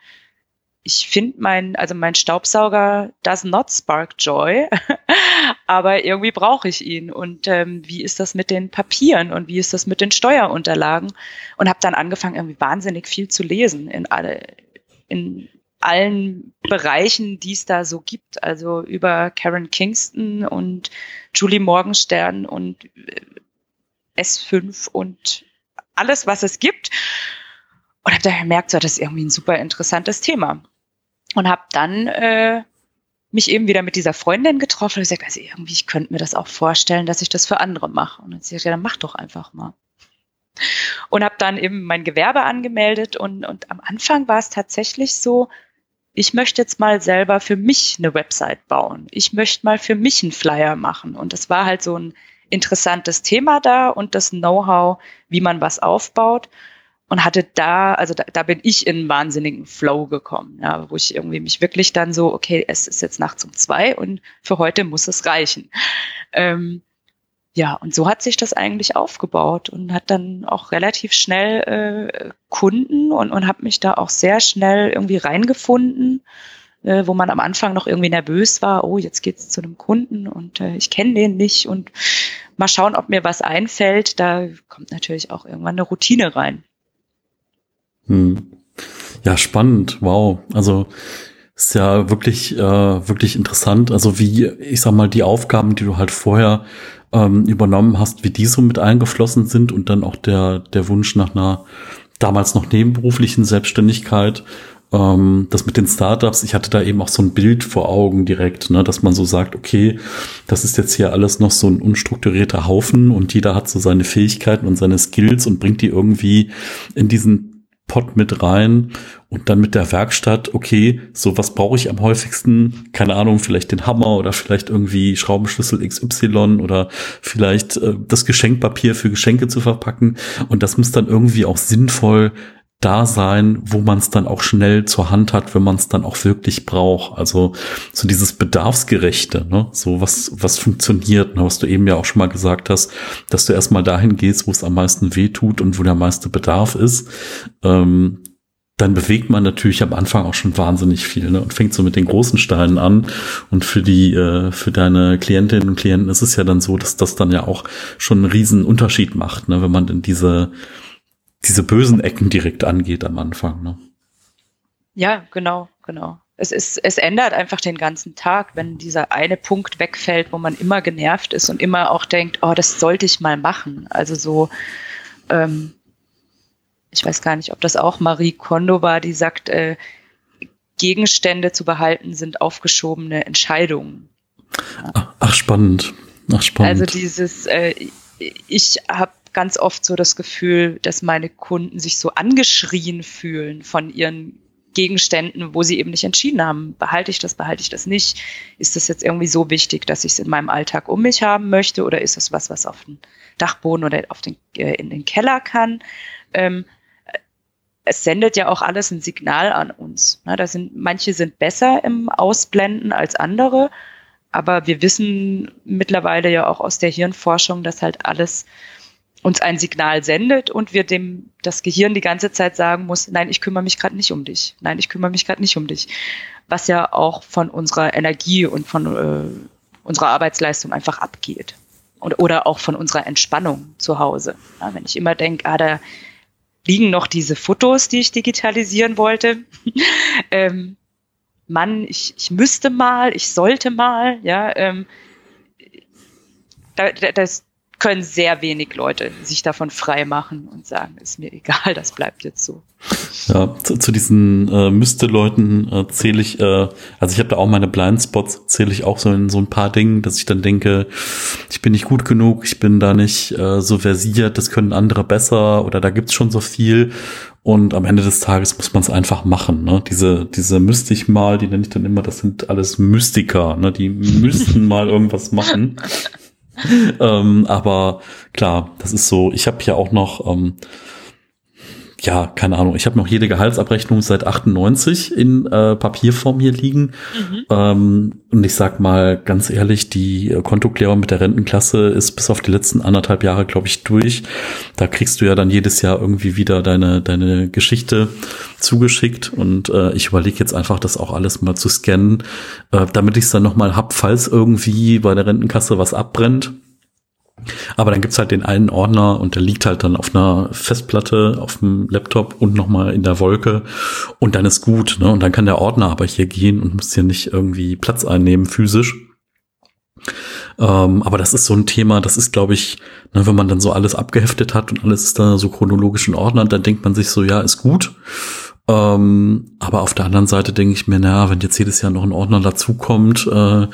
ich finde mein, also mein Staubsauger does not spark joy, aber irgendwie brauche ich ihn. Und ähm, wie ist das mit den Papieren und wie ist das mit den Steuerunterlagen? Und habe dann angefangen, irgendwie wahnsinnig viel zu lesen in alle, in allen Bereichen, die es da so gibt. Also über Karen Kingston und Julie Morgenstern und äh, S5 und alles, was es gibt. Und habe da gemerkt, so, das ist irgendwie ein super interessantes Thema und habe dann äh, mich eben wieder mit dieser Freundin getroffen und gesagt, also irgendwie, ich könnte mir das auch vorstellen, dass ich das für andere mache. Und dann sie gesagt, ja, dann mach doch einfach mal. Und habe dann eben mein Gewerbe angemeldet und, und am Anfang war es tatsächlich so, ich möchte jetzt mal selber für mich eine Website bauen. Ich möchte mal für mich einen Flyer machen. Und das war halt so ein interessantes Thema da und das Know-how, wie man was aufbaut und hatte da, also da, da bin ich in einen wahnsinnigen Flow gekommen, ja, wo ich irgendwie mich wirklich dann so, okay, es ist jetzt nachts um zwei und für heute muss es reichen. Ähm, ja, und so hat sich das eigentlich aufgebaut und hat dann auch relativ schnell äh, Kunden und, und habe mich da auch sehr schnell irgendwie reingefunden, äh, wo man am Anfang noch irgendwie nervös war, oh, jetzt geht's zu einem Kunden und äh, ich kenne den nicht und mal schauen, ob mir was einfällt. Da kommt natürlich auch irgendwann eine Routine rein. Hm. Ja, spannend. Wow. Also ist ja wirklich, äh, wirklich interessant. Also wie, ich sag mal, die Aufgaben, die du halt vorher ähm, übernommen hast, wie die so mit eingeflossen sind und dann auch der, der Wunsch nach einer damals noch nebenberuflichen Selbstständigkeit. Ähm, das mit den Startups, ich hatte da eben auch so ein Bild vor Augen direkt, ne, dass man so sagt, okay, das ist jetzt hier alles noch so ein unstrukturierter Haufen und jeder hat so seine Fähigkeiten und seine Skills und bringt die irgendwie in diesen Pot mit rein und dann mit der Werkstatt, okay, so was brauche ich am häufigsten? Keine Ahnung, vielleicht den Hammer oder vielleicht irgendwie Schraubenschlüssel XY oder vielleicht äh, das Geschenkpapier für Geschenke zu verpacken. Und das muss dann irgendwie auch sinnvoll da sein, wo man es dann auch schnell zur Hand hat, wenn man es dann auch wirklich braucht. Also so dieses Bedarfsgerechte, ne? so was, was funktioniert, ne? was du eben ja auch schon mal gesagt hast, dass du erstmal dahin gehst, wo es am meisten weh tut und wo der meiste Bedarf ist. Ähm, dann bewegt man natürlich am Anfang auch schon wahnsinnig viel ne? und fängt so mit den großen Steinen an. Und für die, äh, für deine Klientinnen und Klienten ist es ja dann so, dass das dann ja auch schon einen riesen Unterschied macht, ne? wenn man in diese diese bösen Ecken direkt angeht am Anfang. Ne? Ja, genau, genau. es ist, es ändert einfach den ganzen Tag, wenn dieser eine Punkt wegfällt, wo man immer genervt ist und immer auch denkt, oh, das sollte ich mal machen. Also so, ähm, ich weiß gar nicht, ob das auch Marie Kondo war, die sagt, äh, Gegenstände zu behalten sind aufgeschobene Entscheidungen. Ach, ach spannend. Ach, spannend. Also dieses, äh, ich habe ganz oft so das Gefühl, dass meine Kunden sich so angeschrien fühlen von ihren Gegenständen, wo sie eben nicht entschieden haben, behalte ich das, behalte ich das nicht? Ist das jetzt irgendwie so wichtig, dass ich es in meinem Alltag um mich haben möchte oder ist das was, was auf den Dachboden oder auf den, äh, in den Keller kann? Ähm, es sendet ja auch alles ein Signal an uns. Ne? Da sind, manche sind besser im Ausblenden als andere, aber wir wissen mittlerweile ja auch aus der Hirnforschung, dass halt alles uns ein Signal sendet und wir dem das Gehirn die ganze Zeit sagen muss, nein, ich kümmere mich gerade nicht um dich. Nein, ich kümmere mich gerade nicht um dich. Was ja auch von unserer Energie und von äh, unserer Arbeitsleistung einfach abgeht. Und, oder auch von unserer Entspannung zu Hause. Ja, wenn ich immer denke, ah, da liegen noch diese Fotos, die ich digitalisieren wollte. ähm, Mann, ich, ich müsste mal, ich sollte mal, ja, ähm, da, da, das, können sehr wenig Leute sich davon frei machen und sagen, ist mir egal, das bleibt jetzt so. Ja, zu, zu diesen äh, Müsste-Leuten äh, zähle ich, äh, also ich habe da auch meine Blindspots, zähle ich auch so in so ein paar Dingen, dass ich dann denke, ich bin nicht gut genug, ich bin da nicht äh, so versiert, das können andere besser oder da gibt's schon so viel. Und am Ende des Tages muss man es einfach machen. Ne? Diese, diese müsste ich mal, die nenne ich dann immer, das sind alles Mystiker, ne? die müssten mal irgendwas machen. ähm, aber klar, das ist so, ich habe ja auch noch, ähm, ja, keine Ahnung, ich habe noch jede Gehaltsabrechnung seit 98 in äh, Papierform hier liegen. Mhm. Ähm, und ich sag mal ganz ehrlich, die Kontoklärung mit der Rentenklasse ist bis auf die letzten anderthalb Jahre, glaube ich, durch. Da kriegst du ja dann jedes Jahr irgendwie wieder deine, deine Geschichte zugeschickt. Und äh, ich überlege jetzt einfach, das auch alles mal zu scannen, äh, damit ich es dann nochmal hab, falls irgendwie bei der Rentenkasse was abbrennt aber dann gibt's halt den einen Ordner und der liegt halt dann auf einer Festplatte, auf dem Laptop und nochmal in der Wolke und dann ist gut. Ne? Und dann kann der Ordner aber hier gehen und muss hier nicht irgendwie Platz einnehmen physisch. Ähm, aber das ist so ein Thema, das ist, glaube ich, ne, wenn man dann so alles abgeheftet hat und alles ist da so chronologisch in Ordnern, dann denkt man sich so, ja, ist gut. Ähm, aber auf der anderen Seite denke ich mir, naja, wenn jetzt jedes Jahr noch ein Ordner dazukommt, äh,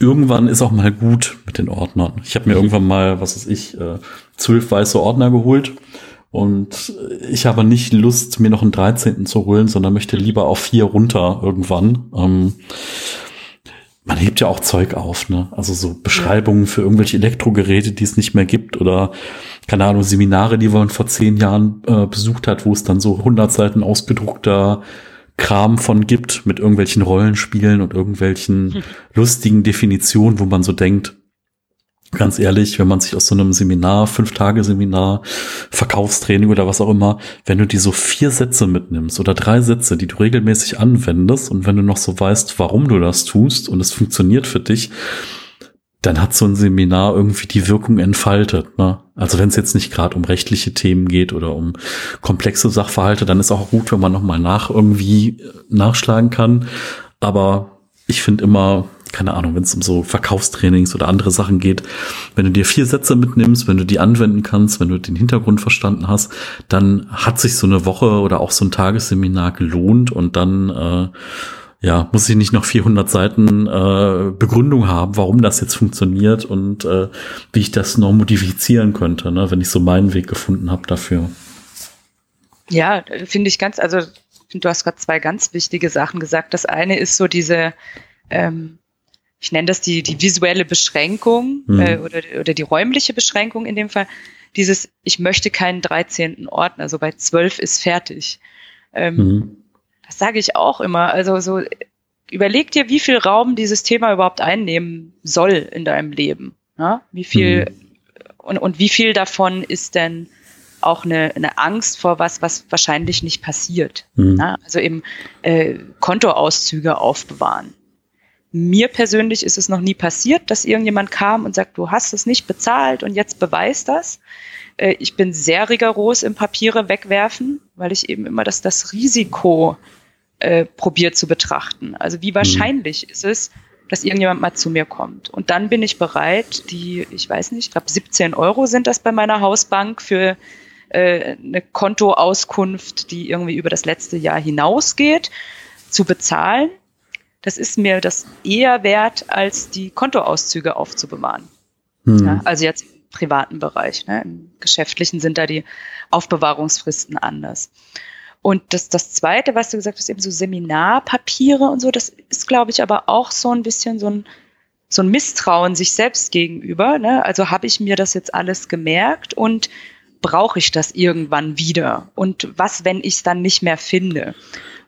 irgendwann ist auch mal gut mit den Ordnern. Ich habe mir mhm. irgendwann mal, was weiß ich, äh, zwölf weiße Ordner geholt. Und ich habe nicht Lust, mir noch einen 13. zu holen, sondern möchte lieber auf vier runter irgendwann. Ähm, man hebt ja auch Zeug auf, ne? Also so Beschreibungen für irgendwelche Elektrogeräte, die es nicht mehr gibt oder keine Ahnung, Seminare, die man vor zehn Jahren äh, besucht hat, wo es dann so 100 Seiten ausgedruckter Kram von gibt mit irgendwelchen Rollenspielen und irgendwelchen hm. lustigen Definitionen, wo man so denkt, ganz ehrlich, wenn man sich aus so einem Seminar, fünf Tage Seminar, Verkaufstraining oder was auch immer, wenn du die so vier Sätze mitnimmst oder drei Sätze, die du regelmäßig anwendest und wenn du noch so weißt, warum du das tust und es funktioniert für dich, dann hat so ein Seminar irgendwie die Wirkung entfaltet. Ne? Also wenn es jetzt nicht gerade um rechtliche Themen geht oder um komplexe Sachverhalte, dann ist auch gut, wenn man nochmal nach irgendwie äh, nachschlagen kann. Aber ich finde immer, keine Ahnung, wenn es um so Verkaufstrainings oder andere Sachen geht, wenn du dir vier Sätze mitnimmst, wenn du die anwenden kannst, wenn du den Hintergrund verstanden hast, dann hat sich so eine Woche oder auch so ein Tagesseminar gelohnt und dann äh, ja, muss ich nicht noch 400 Seiten äh, Begründung haben, warum das jetzt funktioniert und äh, wie ich das noch modifizieren könnte, ne, wenn ich so meinen Weg gefunden habe dafür. Ja, finde ich ganz, also du hast gerade zwei ganz wichtige Sachen gesagt. Das eine ist so diese, ähm, ich nenne das die, die visuelle Beschränkung mhm. äh, oder, oder die räumliche Beschränkung in dem Fall. Dieses, ich möchte keinen 13. Ordner, also bei 12 ist fertig. Ähm, mhm das sage ich auch immer. Also so überleg dir, wie viel Raum dieses Thema überhaupt einnehmen soll in deinem Leben. Ja? Wie viel mhm. und, und wie viel davon ist denn auch eine, eine Angst vor was, was wahrscheinlich nicht passiert. Mhm. Ja? Also eben äh, Kontoauszüge aufbewahren. Mir persönlich ist es noch nie passiert, dass irgendjemand kam und sagt, du hast es nicht bezahlt und jetzt beweist das. Äh, ich bin sehr rigoros im Papiere wegwerfen, weil ich eben immer das, das Risiko äh, probiert zu betrachten. Also wie wahrscheinlich mhm. ist es, dass irgendjemand mal zu mir kommt. Und dann bin ich bereit, die, ich weiß nicht, ich glaube 17 Euro sind das bei meiner Hausbank für äh, eine Kontoauskunft, die irgendwie über das letzte Jahr hinausgeht, zu bezahlen. Das ist mir das eher wert, als die Kontoauszüge aufzubewahren. Hm. Ja, also jetzt im privaten Bereich. Ne? Im geschäftlichen sind da die Aufbewahrungsfristen anders. Und das, das Zweite, was du gesagt hast, eben so Seminarpapiere und so, das ist, glaube ich, aber auch so ein bisschen so ein, so ein Misstrauen sich selbst gegenüber. Ne? Also habe ich mir das jetzt alles gemerkt und brauche ich das irgendwann wieder? Und was, wenn ich es dann nicht mehr finde?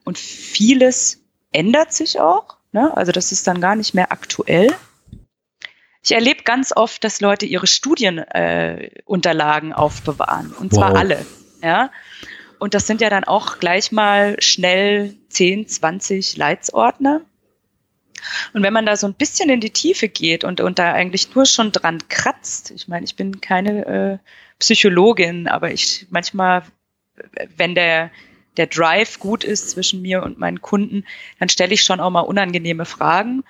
Und vieles ändert sich auch. Ne? Also das ist dann gar nicht mehr aktuell. Ich erlebe ganz oft, dass Leute ihre Studienunterlagen äh, aufbewahren. Und zwar wow. alle. Ja. Und das sind ja dann auch gleich mal schnell 10, 20 Leitsordner. Und wenn man da so ein bisschen in die Tiefe geht und, und da eigentlich nur schon dran kratzt, ich meine, ich bin keine äh, Psychologin, aber ich manchmal, wenn der, der Drive gut ist zwischen mir und meinen Kunden, dann stelle ich schon auch mal unangenehme Fragen.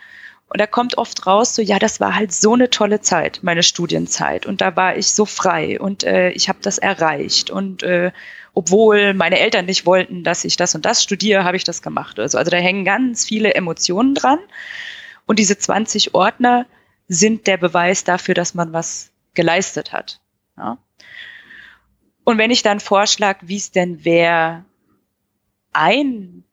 Und da kommt oft raus, so ja, das war halt so eine tolle Zeit, meine Studienzeit. Und da war ich so frei und äh, ich habe das erreicht. Und äh, obwohl meine Eltern nicht wollten, dass ich das und das studiere, habe ich das gemacht. Also, also da hängen ganz viele Emotionen dran. Und diese 20 Ordner sind der Beweis dafür, dass man was geleistet hat. Ja? Und wenn ich dann vorschlage, wie es denn wäre, ein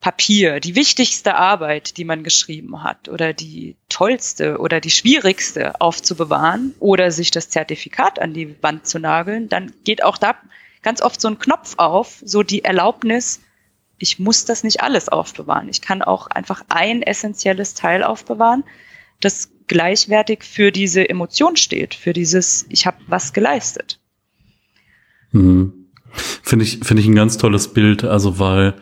Papier, die wichtigste Arbeit, die man geschrieben hat oder die tollste oder die schwierigste aufzubewahren oder sich das Zertifikat an die Wand zu nageln, dann geht auch da ganz oft so ein Knopf auf, so die Erlaubnis, ich muss das nicht alles aufbewahren. Ich kann auch einfach ein essentielles Teil aufbewahren, das gleichwertig für diese Emotion steht, für dieses, ich habe was geleistet. Mhm. Finde ich, finde ich ein ganz tolles Bild, also weil,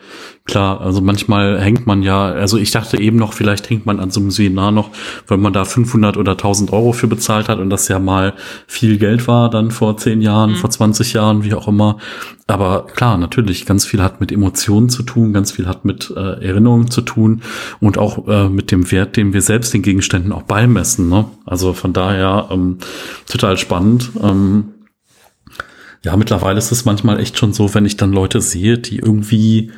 klar, also manchmal hängt man ja, also ich dachte eben noch, vielleicht hängt man an so einem Seminar noch, weil man da 500 oder 1000 Euro für bezahlt hat und das ja mal viel Geld war, dann vor 10 Jahren, mhm. vor 20 Jahren, wie auch immer. Aber klar, natürlich, ganz viel hat mit Emotionen zu tun, ganz viel hat mit äh, Erinnerungen zu tun und auch äh, mit dem Wert, den wir selbst den Gegenständen auch beimessen. Ne? Also von daher ähm, total spannend. Ähm, ja, mittlerweile ist es manchmal echt schon so, wenn ich dann Leute sehe, die irgendwie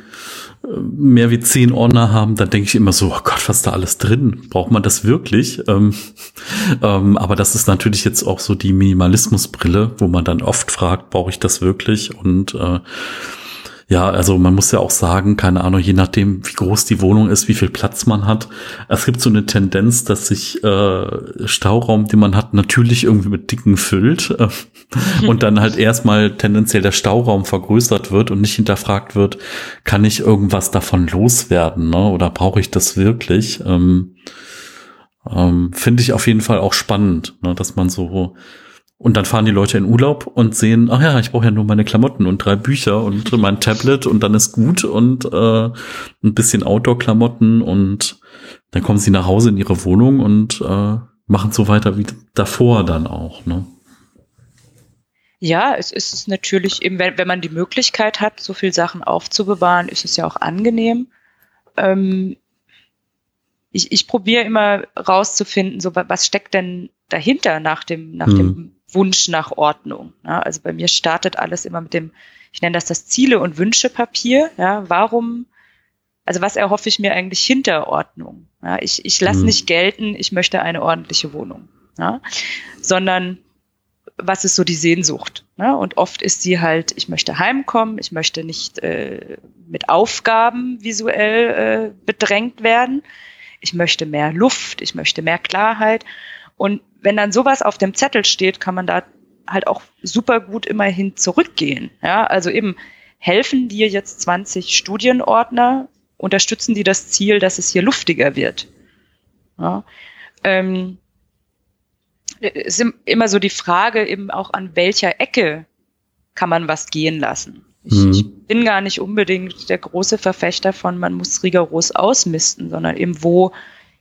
äh, mehr wie zehn Ordner haben, dann denke ich immer so, oh Gott, was ist da alles drin? Braucht man das wirklich? Ähm, ähm, aber das ist natürlich jetzt auch so die Minimalismusbrille, wo man dann oft fragt, brauche ich das wirklich? Und äh, ja, also man muss ja auch sagen, keine Ahnung, je nachdem, wie groß die Wohnung ist, wie viel Platz man hat. Es gibt so eine Tendenz, dass sich äh, Stauraum, den man hat, natürlich irgendwie mit Dicken füllt äh, und dann halt erstmal tendenziell der Stauraum vergrößert wird und nicht hinterfragt wird, kann ich irgendwas davon loswerden, ne? Oder brauche ich das wirklich? Ähm, ähm, Finde ich auf jeden Fall auch spannend, ne? dass man so und dann fahren die Leute in Urlaub und sehen, ach ja, ich brauche ja nur meine Klamotten und drei Bücher und mein Tablet und dann ist gut und äh, ein bisschen Outdoor-Klamotten und dann kommen sie nach Hause in ihre Wohnung und äh, machen so weiter wie davor dann auch. Ne? Ja, es ist natürlich eben, wenn, wenn man die Möglichkeit hat, so viel Sachen aufzubewahren, ist es ja auch angenehm. Ähm, ich, ich probiere immer rauszufinden, so was steckt denn dahinter nach dem, nach hm. dem Wunsch nach Ordnung. Ja, also bei mir startet alles immer mit dem, ich nenne das das Ziele- und Wünschepapier. Ja, warum, also was erhoffe ich mir eigentlich hinter Ordnung? Ja, ich ich lasse mhm. nicht gelten, ich möchte eine ordentliche Wohnung, ja, sondern was ist so die Sehnsucht? Ne? Und oft ist sie halt, ich möchte heimkommen, ich möchte nicht äh, mit Aufgaben visuell äh, bedrängt werden, ich möchte mehr Luft, ich möchte mehr Klarheit. Und wenn dann sowas auf dem Zettel steht, kann man da halt auch super gut immerhin zurückgehen. Ja, also eben helfen dir jetzt 20 Studienordner, unterstützen die das Ziel, dass es hier luftiger wird. Ja, ähm, ist immer so die Frage eben auch an welcher Ecke kann man was gehen lassen. Ich, mhm. ich, bin gar nicht unbedingt der große Verfechter von, man muss rigoros ausmisten, sondern eben wo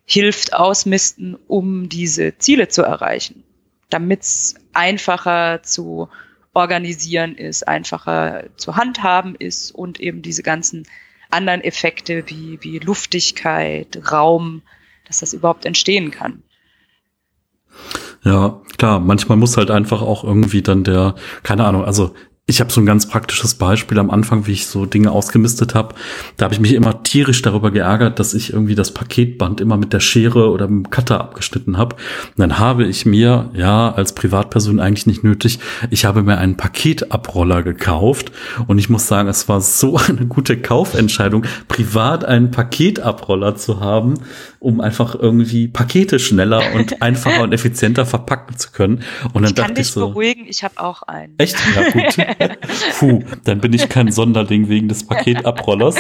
hilft ausmisten, um diese Ziele zu erreichen, damit es einfacher zu organisieren ist, einfacher zu handhaben ist und eben diese ganzen anderen Effekte wie, wie Luftigkeit, Raum, dass das überhaupt entstehen kann. Ja, klar, manchmal muss halt einfach auch irgendwie dann der, keine Ahnung, also ich habe so ein ganz praktisches Beispiel am Anfang, wie ich so Dinge ausgemistet habe. Da habe ich mich immer tierisch darüber geärgert, dass ich irgendwie das Paketband immer mit der Schere oder mit dem Cutter abgeschnitten habe. Und dann habe ich mir, ja, als Privatperson eigentlich nicht nötig, ich habe mir einen Paketabroller gekauft und ich muss sagen, es war so eine gute Kaufentscheidung, privat einen Paketabroller zu haben, um einfach irgendwie Pakete schneller und einfacher und effizienter verpacken zu können. Und dann ich kann dachte dich ich so, beruhigen, ich habe auch einen. Echt? Ja, gut. Puh, dann bin ich kein Sonderling wegen des Paketabrollers.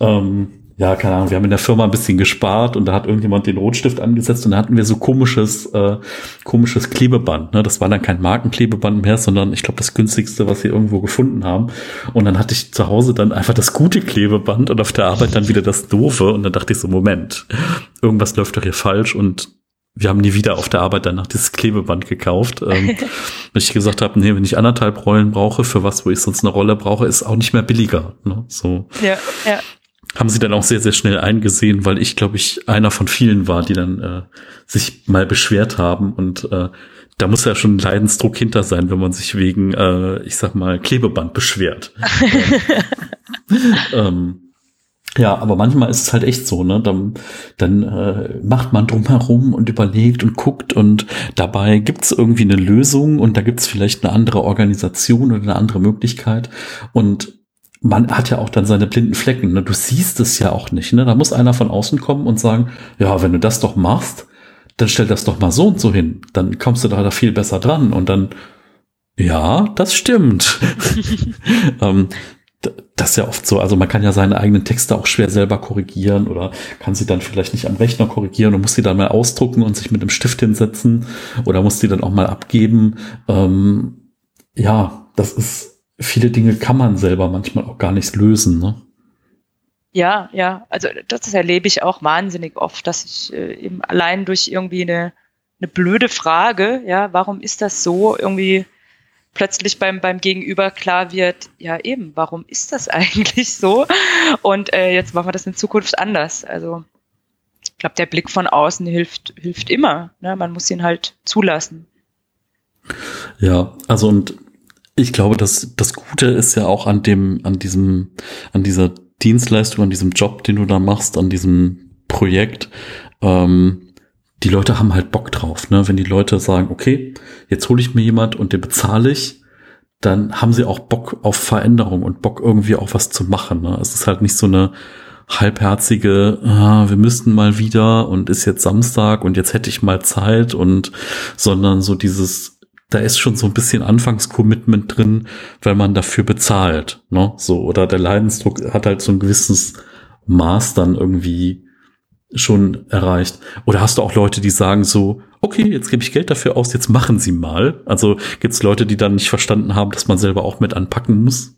ähm, ja, keine Ahnung, wir haben in der Firma ein bisschen gespart und da hat irgendjemand den Rotstift angesetzt und da hatten wir so komisches, äh, komisches Klebeband. Ne? Das war dann kein Markenklebeband mehr, sondern ich glaube das günstigste, was wir irgendwo gefunden haben. Und dann hatte ich zu Hause dann einfach das gute Klebeband und auf der Arbeit dann wieder das doofe. Und dann dachte ich so, Moment, irgendwas läuft doch hier falsch und wir haben nie wieder auf der Arbeit danach dieses Klebeband gekauft. Ähm, weil ich gesagt habe, nee, wenn ich anderthalb Rollen brauche, für was, wo ich sonst eine Rolle brauche, ist auch nicht mehr billiger. Ne? So. Ja, ja. Haben sie dann auch sehr, sehr schnell eingesehen, weil ich, glaube ich, einer von vielen war, die dann äh, sich mal beschwert haben. Und äh, da muss ja schon ein Leidensdruck hinter sein, wenn man sich wegen, äh, ich sag mal, Klebeband beschwert. ähm, ja, aber manchmal ist es halt echt so, ne? Dann, dann äh, macht man drumherum und überlegt und guckt und dabei gibt's irgendwie eine Lösung und da gibt's vielleicht eine andere Organisation oder eine andere Möglichkeit und man hat ja auch dann seine blinden Flecken. Ne? Du siehst es ja auch nicht. Ne? Da muss einer von außen kommen und sagen, ja, wenn du das doch machst, dann stell das doch mal so und so hin. Dann kommst du da, da viel besser dran und dann ja, das stimmt. ähm, das ist ja oft so, also man kann ja seine eigenen Texte auch schwer selber korrigieren oder kann sie dann vielleicht nicht am Rechner korrigieren und muss sie dann mal ausdrucken und sich mit dem Stift hinsetzen oder muss die dann auch mal abgeben. Ähm, ja, das ist, viele Dinge kann man selber manchmal auch gar nicht lösen, ne? Ja, ja, also das erlebe ich auch wahnsinnig oft, dass ich äh, eben allein durch irgendwie eine, eine blöde Frage, ja, warum ist das so, irgendwie plötzlich beim, beim Gegenüber klar wird, ja eben, warum ist das eigentlich so? Und äh, jetzt machen wir das in Zukunft anders. Also ich glaube, der Blick von außen hilft, hilft immer. Ne? Man muss ihn halt zulassen. Ja, also und ich glaube, dass das Gute ist ja auch an dem, an diesem, an dieser Dienstleistung, an diesem Job, den du da machst, an diesem Projekt, ähm, die Leute haben halt Bock drauf. Ne? Wenn die Leute sagen, okay, jetzt hole ich mir jemand und den bezahle ich, dann haben sie auch Bock auf Veränderung und Bock irgendwie auch was zu machen. Ne? Es ist halt nicht so eine halbherzige, ah, wir müssten mal wieder und ist jetzt Samstag und jetzt hätte ich mal Zeit und sondern so dieses, da ist schon so ein bisschen Anfangscommitment drin, weil man dafür bezahlt, ne? So, oder der Leidensdruck hat halt so ein gewisses Maß dann irgendwie schon erreicht? Oder hast du auch Leute, die sagen so, okay, jetzt gebe ich Geld dafür aus, jetzt machen sie mal. Also gibt es Leute, die dann nicht verstanden haben, dass man selber auch mit anpacken muss?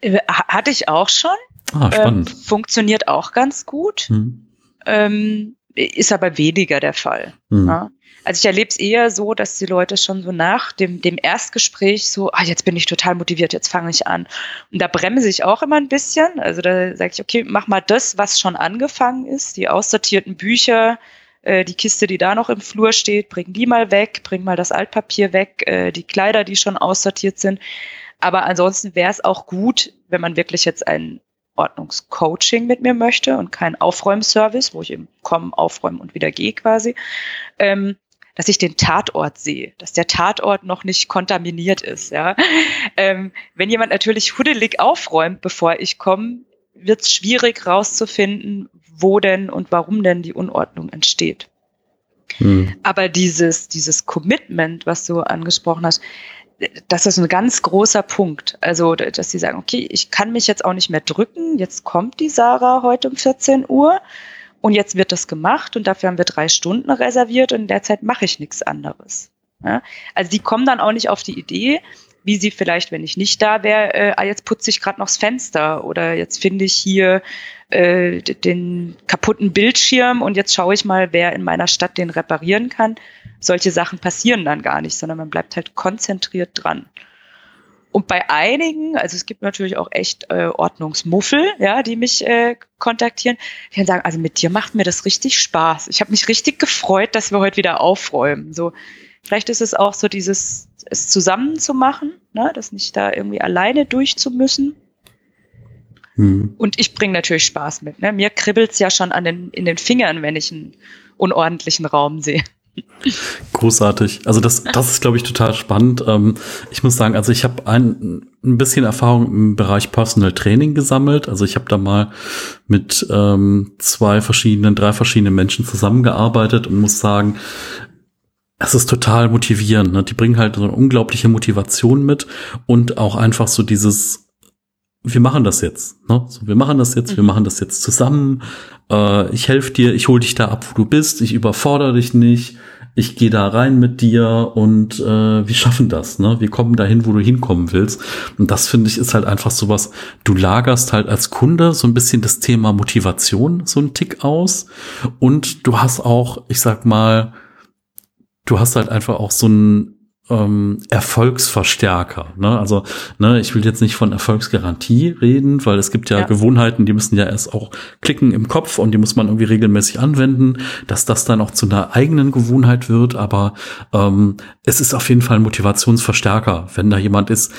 Äh, hatte ich auch schon. Ah, spannend. Ähm, funktioniert auch ganz gut. Hm. Ähm, ist aber weniger der Fall. Hm. Ja? Also ich erlebe es eher so, dass die Leute schon so nach dem, dem Erstgespräch so, ah, jetzt bin ich total motiviert, jetzt fange ich an. Und da bremse ich auch immer ein bisschen. Also da sage ich, okay, mach mal das, was schon angefangen ist, die aussortierten Bücher, äh, die Kiste, die da noch im Flur steht, bring die mal weg, bring mal das Altpapier weg, äh, die Kleider, die schon aussortiert sind. Aber ansonsten wäre es auch gut, wenn man wirklich jetzt ein Ordnungscoaching mit mir möchte und kein Aufräumservice, wo ich eben komme, aufräumen und wieder gehe quasi, ähm, dass ich den Tatort sehe, dass der Tatort noch nicht kontaminiert ist. Ja? Ähm, wenn jemand natürlich huddelig aufräumt, bevor ich komme, wird es schwierig rauszufinden, wo denn und warum denn die Unordnung entsteht. Hm. Aber dieses, dieses Commitment, was du angesprochen hast, das ist ein ganz großer Punkt. Also, dass sie sagen, okay, ich kann mich jetzt auch nicht mehr drücken. Jetzt kommt die Sarah heute um 14 Uhr. Und jetzt wird das gemacht und dafür haben wir drei Stunden reserviert und in der Zeit mache ich nichts anderes. Ja? Also die kommen dann auch nicht auf die Idee, wie sie vielleicht, wenn ich nicht da wäre, äh, ah, jetzt putze ich gerade noch das Fenster oder jetzt finde ich hier äh, den kaputten Bildschirm und jetzt schaue ich mal, wer in meiner Stadt den reparieren kann. Solche Sachen passieren dann gar nicht, sondern man bleibt halt konzentriert dran. Und bei einigen, also es gibt natürlich auch echt äh, Ordnungsmuffel, ja, die mich äh, kontaktieren, die dann sagen, also mit dir macht mir das richtig Spaß. Ich habe mich richtig gefreut, dass wir heute wieder aufräumen. So, vielleicht ist es auch so dieses, es zusammen zu machen, ne, das nicht da irgendwie alleine durchzumüssen. Hm. Und ich bringe natürlich Spaß mit. Ne? Mir kribbelt's ja schon an den, in den Fingern, wenn ich einen unordentlichen Raum sehe. Großartig. Also das, das ist, glaube ich, total spannend. Ähm, ich muss sagen, also ich habe ein, ein bisschen Erfahrung im Bereich Personal Training gesammelt. Also ich habe da mal mit ähm, zwei verschiedenen, drei verschiedenen Menschen zusammengearbeitet und muss sagen, es ist total motivierend. Ne? Die bringen halt so eine unglaubliche Motivation mit und auch einfach so dieses wir machen das jetzt. Ne? So, wir machen das jetzt, mhm. wir machen das jetzt zusammen. Äh, ich helfe dir, ich hole dich da ab, wo du bist, ich überfordere dich nicht ich gehe da rein mit dir und äh, wir schaffen das, ne? Wir kommen dahin, wo du hinkommen willst. Und das finde ich ist halt einfach sowas, du lagerst halt als Kunde so ein bisschen das Thema Motivation so ein Tick aus und du hast auch, ich sag mal, du hast halt einfach auch so ein ähm, Erfolgsverstärker. Ne? Also, ne, ich will jetzt nicht von Erfolgsgarantie reden, weil es gibt ja, ja, Gewohnheiten, die müssen ja erst auch klicken im Kopf und die muss man irgendwie regelmäßig anwenden, dass das dann auch zu einer eigenen Gewohnheit wird. Aber ähm, es ist auf jeden Fall ein Motivationsverstärker, wenn da jemand ist,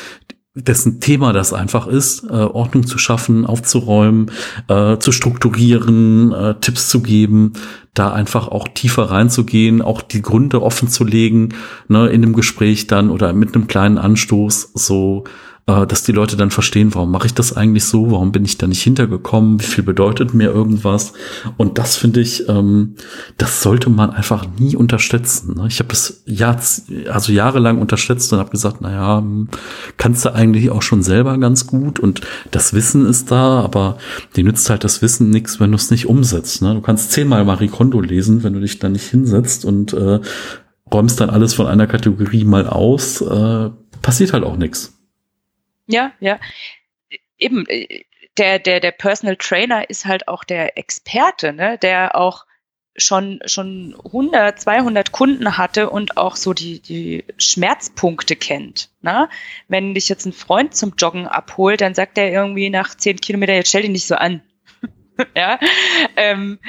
dessen Thema das einfach ist, äh, Ordnung zu schaffen, aufzuräumen, äh, zu strukturieren, äh, Tipps zu geben, da einfach auch tiefer reinzugehen, auch die Gründe offen zu legen, ne, in dem Gespräch dann oder mit einem kleinen Anstoß so äh, dass die Leute dann verstehen, warum mache ich das eigentlich so, warum bin ich da nicht hintergekommen, wie viel bedeutet mir irgendwas. Und das finde ich, ähm, das sollte man einfach nie unterschätzen. Ne? Ich habe das Jahr, also jahrelang unterschätzt und habe gesagt, naja, hm, kannst du eigentlich auch schon selber ganz gut und das Wissen ist da, aber dir nützt halt das Wissen nichts, wenn du es nicht umsetzt. Ne? Du kannst zehnmal Marie Kondo lesen, wenn du dich da nicht hinsetzt und äh, räumst dann alles von einer Kategorie mal aus, äh, passiert halt auch nichts. Ja, ja. Eben, äh, der, der, der Personal Trainer ist halt auch der Experte, ne? der auch schon, schon 100, 200 Kunden hatte und auch so die, die Schmerzpunkte kennt. Ne? Wenn dich jetzt ein Freund zum Joggen abholt, dann sagt er irgendwie nach 10 Kilometern, jetzt stell dich nicht so an. ja, ähm,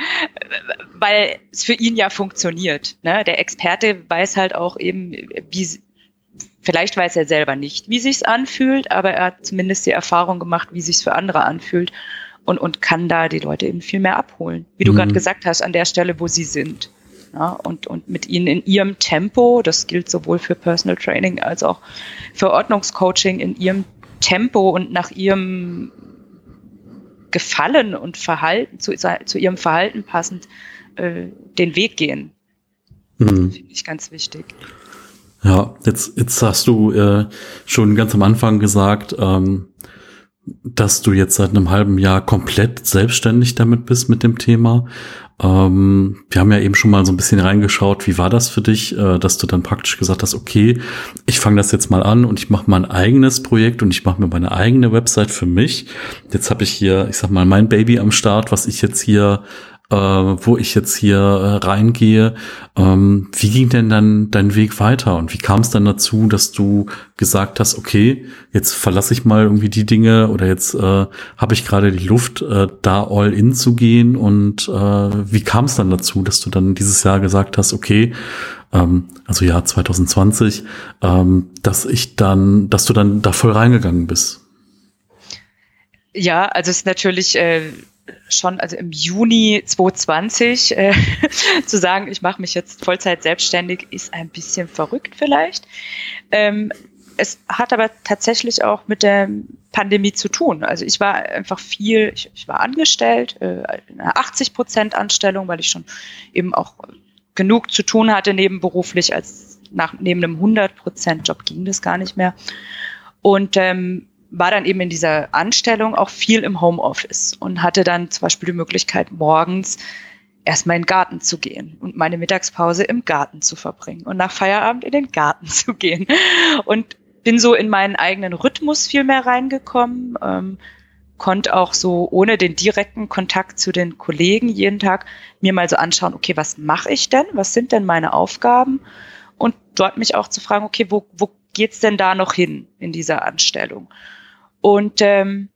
weil es für ihn ja funktioniert. Ne? Der Experte weiß halt auch eben, wie, Vielleicht weiß er selber nicht, wie sich's anfühlt, aber er hat zumindest die Erfahrung gemacht, wie sich's für andere anfühlt und, und kann da die Leute eben viel mehr abholen. Wie du mhm. gerade gesagt hast, an der Stelle, wo sie sind. Ja, und, und mit ihnen in ihrem Tempo, das gilt sowohl für Personal Training als auch für Ordnungscoaching, in ihrem Tempo und nach ihrem Gefallen und Verhalten, zu, zu ihrem Verhalten passend, äh, den Weg gehen. Mhm. Finde ich ganz wichtig. Ja, jetzt, jetzt hast du äh, schon ganz am Anfang gesagt, ähm, dass du jetzt seit einem halben Jahr komplett selbstständig damit bist mit dem Thema. Ähm, wir haben ja eben schon mal so ein bisschen reingeschaut, wie war das für dich, äh, dass du dann praktisch gesagt hast, okay, ich fange das jetzt mal an und ich mache mein eigenes Projekt und ich mache mir meine eigene Website für mich. Jetzt habe ich hier, ich sag mal, mein Baby am Start, was ich jetzt hier äh, wo ich jetzt hier äh, reingehe. Ähm, wie ging denn dann dein Weg weiter und wie kam es dann dazu, dass du gesagt hast, okay, jetzt verlasse ich mal irgendwie die Dinge oder jetzt äh, habe ich gerade die Luft, äh, da all in zu gehen und äh, wie kam es dann dazu, dass du dann dieses Jahr gesagt hast, okay, ähm, also Jahr 2020, ähm, dass ich dann, dass du dann da voll reingegangen bist? Ja, also es ist natürlich äh, schon, also im Juni 2020 äh, zu sagen, ich mache mich jetzt Vollzeit selbstständig, ist ein bisschen verrückt vielleicht. Ähm, es hat aber tatsächlich auch mit der Pandemie zu tun. Also ich war einfach viel, ich, ich war angestellt, äh, eine 80 Prozent Anstellung, weil ich schon eben auch genug zu tun hatte nebenberuflich, als nach, neben einem 100 Prozent Job ging das gar nicht mehr. Und ähm, war dann eben in dieser Anstellung auch viel im Homeoffice und hatte dann zum Beispiel die Möglichkeit, morgens erstmal in den Garten zu gehen und meine Mittagspause im Garten zu verbringen und nach Feierabend in den Garten zu gehen. Und bin so in meinen eigenen Rhythmus viel mehr reingekommen, ähm, konnte auch so ohne den direkten Kontakt zu den Kollegen jeden Tag mir mal so anschauen, okay, was mache ich denn? Was sind denn meine Aufgaben? Und dort mich auch zu fragen, okay, wo, wo geht's denn da noch hin in dieser Anstellung? Und ähm,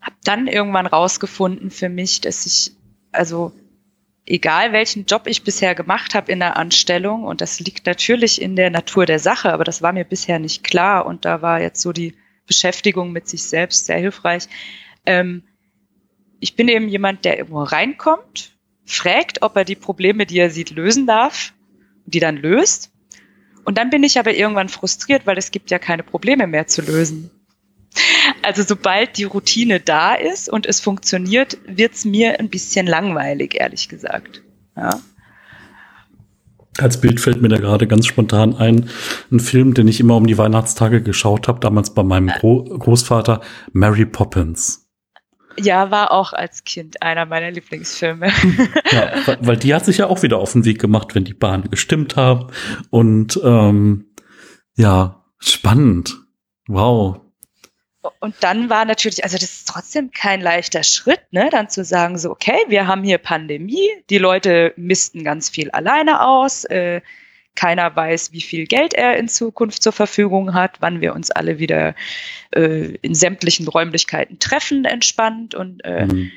habe dann irgendwann rausgefunden für mich, dass ich, also egal welchen Job ich bisher gemacht habe in der Anstellung, und das liegt natürlich in der Natur der Sache, aber das war mir bisher nicht klar und da war jetzt so die Beschäftigung mit sich selbst sehr hilfreich. Ähm, ich bin eben jemand, der irgendwo reinkommt, fragt, ob er die Probleme, die er sieht, lösen darf, die dann löst. Und dann bin ich aber irgendwann frustriert, weil es gibt ja keine Probleme mehr zu lösen. Also sobald die Routine da ist und es funktioniert, wird's mir ein bisschen langweilig, ehrlich gesagt. Ja. Als Bild fällt mir da gerade ganz spontan ein, ein Film, den ich immer um die Weihnachtstage geschaut habe, damals bei meinem Gro Großvater, Mary Poppins. Ja, war auch als Kind einer meiner Lieblingsfilme. ja, weil die hat sich ja auch wieder auf den Weg gemacht, wenn die Bahnen gestimmt haben. Und ähm, ja, spannend. Wow. Und dann war natürlich, also das ist trotzdem kein leichter Schritt, ne, dann zu sagen, so, okay, wir haben hier Pandemie, die Leute missten ganz viel alleine aus, äh, keiner weiß, wie viel Geld er in Zukunft zur Verfügung hat, wann wir uns alle wieder äh, in sämtlichen Räumlichkeiten treffen, entspannt. Und äh, mhm.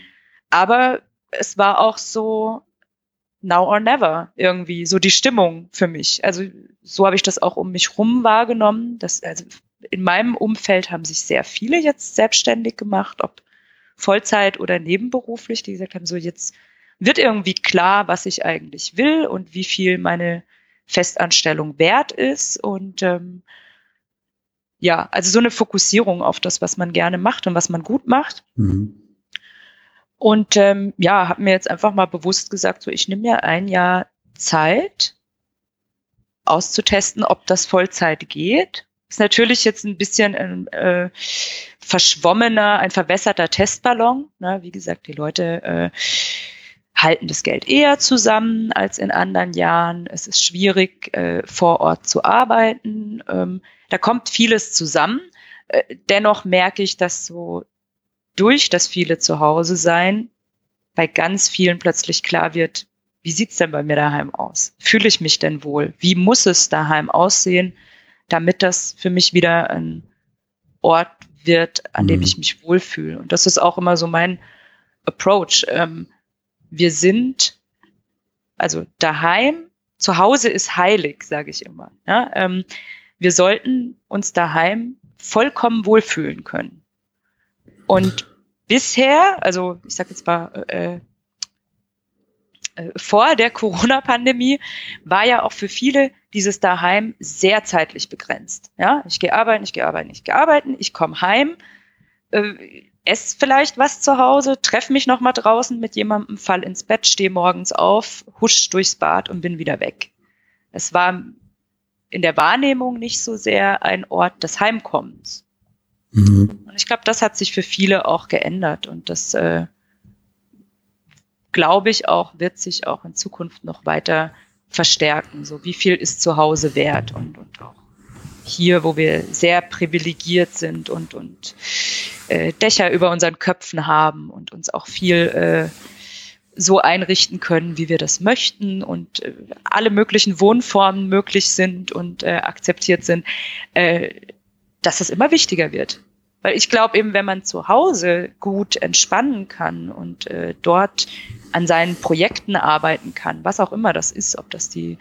aber es war auch so now or never irgendwie so die Stimmung für mich. Also so habe ich das auch um mich rum wahrgenommen. Dass, also in meinem Umfeld haben sich sehr viele jetzt selbstständig gemacht, ob Vollzeit oder nebenberuflich, die gesagt haben, so jetzt wird irgendwie klar, was ich eigentlich will und wie viel meine Festanstellung wert ist. Und ähm, ja, also so eine Fokussierung auf das, was man gerne macht und was man gut macht. Mhm. Und ähm, ja, habe mir jetzt einfach mal bewusst gesagt, so ich nehme mir ein Jahr Zeit auszutesten, ob das Vollzeit geht ist natürlich jetzt ein bisschen ein äh, verschwommener, ein verwässerter Testballon. Ne? Wie gesagt, die Leute äh, halten das Geld eher zusammen als in anderen Jahren. Es ist schwierig, äh, vor Ort zu arbeiten. Ähm, da kommt vieles zusammen. Äh, dennoch merke ich, dass so durch das viele zu Hause sein bei ganz vielen plötzlich klar wird, wie sieht's denn bei mir daheim aus? Fühle ich mich denn wohl? Wie muss es daheim aussehen? Damit das für mich wieder ein Ort wird, an dem mhm. ich mich wohlfühle. Und das ist auch immer so mein Approach. Ähm, wir sind, also daheim, zu Hause ist heilig, sage ich immer. Ja? Ähm, wir sollten uns daheim vollkommen wohlfühlen können. Und bisher, also ich sage jetzt mal, äh, vor der Corona-Pandemie war ja auch für viele dieses Daheim sehr zeitlich begrenzt. Ja, ich gehe arbeiten, ich gehe arbeiten, ich gehe arbeiten, ich komme heim, äh, esse vielleicht was zu Hause, treffe mich noch mal draußen mit jemandem, fall ins Bett, stehe morgens auf, husch durchs Bad und bin wieder weg. Es war in der Wahrnehmung nicht so sehr ein Ort des Heimkommens. Mhm. Und ich glaube, das hat sich für viele auch geändert und das äh, glaube ich auch, wird sich auch in Zukunft noch weiter verstärken. So, wie viel ist zu Hause wert und, und auch hier, wo wir sehr privilegiert sind und, und äh, Dächer über unseren Köpfen haben und uns auch viel äh, so einrichten können, wie wir das möchten und äh, alle möglichen Wohnformen möglich sind und äh, akzeptiert sind, äh, dass es immer wichtiger wird. Weil ich glaube eben, wenn man zu Hause gut entspannen kann und äh, dort an seinen Projekten arbeiten kann, was auch immer das ist, ob das die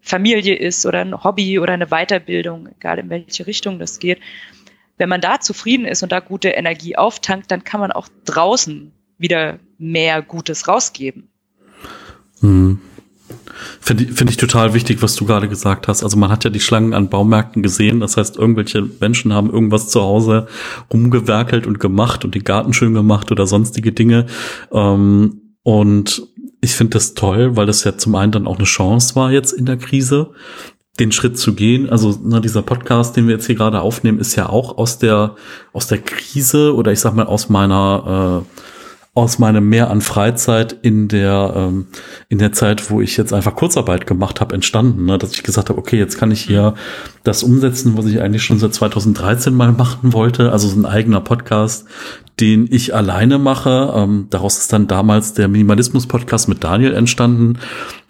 Familie ist oder ein Hobby oder eine Weiterbildung, egal in welche Richtung das geht. Wenn man da zufrieden ist und da gute Energie auftankt, dann kann man auch draußen wieder mehr Gutes rausgeben. Hm. Finde find ich total wichtig, was du gerade gesagt hast. Also man hat ja die Schlangen an Baumärkten gesehen. Das heißt, irgendwelche Menschen haben irgendwas zu Hause rumgewerkelt und gemacht und den Garten schön gemacht oder sonstige Dinge. Ähm, und ich finde das toll, weil das ja zum einen dann auch eine Chance war jetzt in der Krise, den Schritt zu gehen. Also na, dieser Podcast, den wir jetzt hier gerade aufnehmen, ist ja auch aus der aus der Krise oder ich sag mal aus meiner äh, aus meinem Mehr an Freizeit in der ähm, in der Zeit, wo ich jetzt einfach Kurzarbeit gemacht habe, entstanden, ne? dass ich gesagt habe, okay, jetzt kann ich hier das umsetzen, was ich eigentlich schon seit 2013 mal machen wollte, also so ein eigener Podcast, den ich alleine mache. Ähm, daraus ist dann damals der Minimalismus-Podcast mit Daniel entstanden,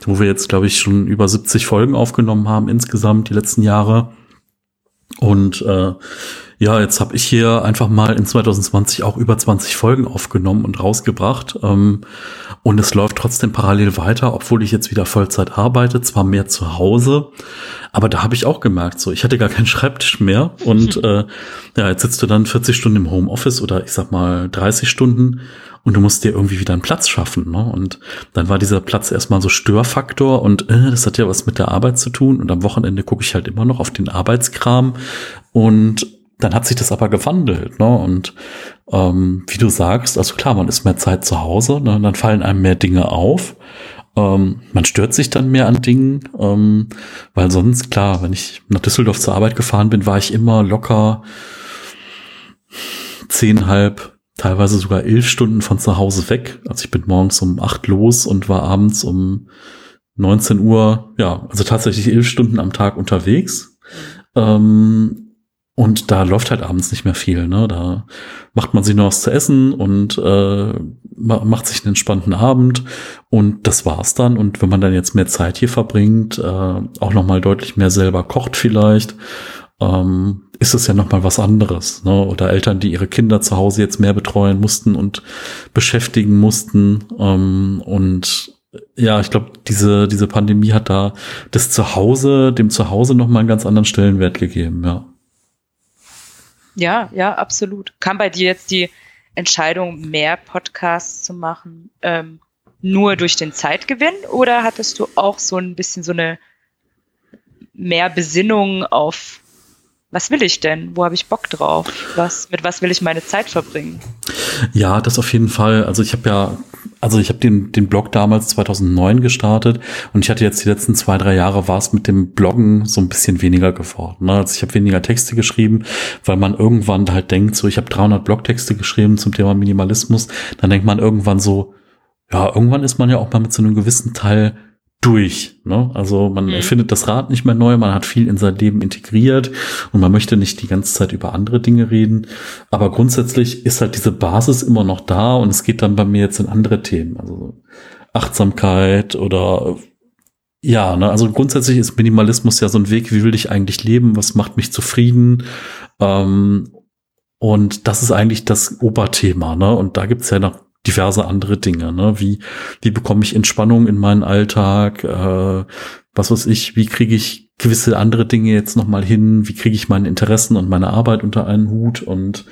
wo wir jetzt, glaube ich, schon über 70 Folgen aufgenommen haben insgesamt die letzten Jahre. Und äh, ja, jetzt habe ich hier einfach mal in 2020 auch über 20 Folgen aufgenommen und rausgebracht. Ähm, und es läuft trotzdem parallel weiter, obwohl ich jetzt wieder Vollzeit arbeite, zwar mehr zu Hause, aber da habe ich auch gemerkt, so ich hatte gar keinen Schreibtisch mehr. Und äh, ja, jetzt sitzt du dann 40 Stunden im Homeoffice oder ich sag mal 30 Stunden und du musst dir irgendwie wieder einen Platz schaffen. Ne? Und dann war dieser Platz erstmal so Störfaktor und äh, das hat ja was mit der Arbeit zu tun. Und am Wochenende gucke ich halt immer noch auf den Arbeitskram und dann hat sich das aber gewandelt, ne? Und ähm, wie du sagst, also klar, man ist mehr Zeit zu Hause, ne? dann fallen einem mehr Dinge auf. Ähm, man stört sich dann mehr an Dingen, ähm, weil sonst, klar, wenn ich nach Düsseldorf zur Arbeit gefahren bin, war ich immer locker zehnhalb, teilweise sogar elf Stunden von zu Hause weg. Also ich bin morgens um acht los und war abends um 19 Uhr, ja, also tatsächlich elf Stunden am Tag unterwegs. Ähm, und da läuft halt abends nicht mehr viel. Ne? Da macht man sich noch was zu essen und äh, macht sich einen entspannten Abend und das war's dann. Und wenn man dann jetzt mehr Zeit hier verbringt, äh, auch noch mal deutlich mehr selber kocht vielleicht, ähm, ist es ja noch mal was anderes. Ne? Oder Eltern, die ihre Kinder zu Hause jetzt mehr betreuen mussten und beschäftigen mussten. Ähm, und ja, ich glaube, diese diese Pandemie hat da das Zuhause, dem Zuhause noch mal einen ganz anderen Stellenwert gegeben. Ja. Ja, ja, absolut. Kam bei dir jetzt die Entscheidung, mehr Podcasts zu machen, ähm, nur durch den Zeitgewinn oder hattest du auch so ein bisschen so eine mehr Besinnung auf was will ich denn? Wo habe ich Bock drauf? Was, mit was will ich meine Zeit verbringen? Ja, das auf jeden Fall. Also ich habe ja, also ich habe den, den Blog damals 2009 gestartet und ich hatte jetzt die letzten zwei, drei Jahre war es mit dem Bloggen so ein bisschen weniger geworden. Ne? Also ich habe weniger Texte geschrieben, weil man irgendwann halt denkt, so ich habe 300 Blogtexte geschrieben zum Thema Minimalismus, dann denkt man irgendwann so, ja, irgendwann ist man ja auch mal mit so einem gewissen Teil durch. Ne? Also man mhm. erfindet das Rad nicht mehr neu, man hat viel in sein Leben integriert und man möchte nicht die ganze Zeit über andere Dinge reden. Aber grundsätzlich ist halt diese Basis immer noch da und es geht dann bei mir jetzt in andere Themen. Also Achtsamkeit oder ja, ne, also grundsätzlich ist Minimalismus ja so ein Weg, wie will ich eigentlich leben, was macht mich zufrieden. Ähm, und das ist eigentlich das Oberthema, ne? Und da gibt's ja noch diverse andere Dinge. Ne? Wie, wie bekomme ich Entspannung in meinen Alltag? Äh, was weiß ich, wie kriege ich gewisse andere Dinge jetzt nochmal hin? Wie kriege ich meine Interessen und meine Arbeit unter einen Hut? Und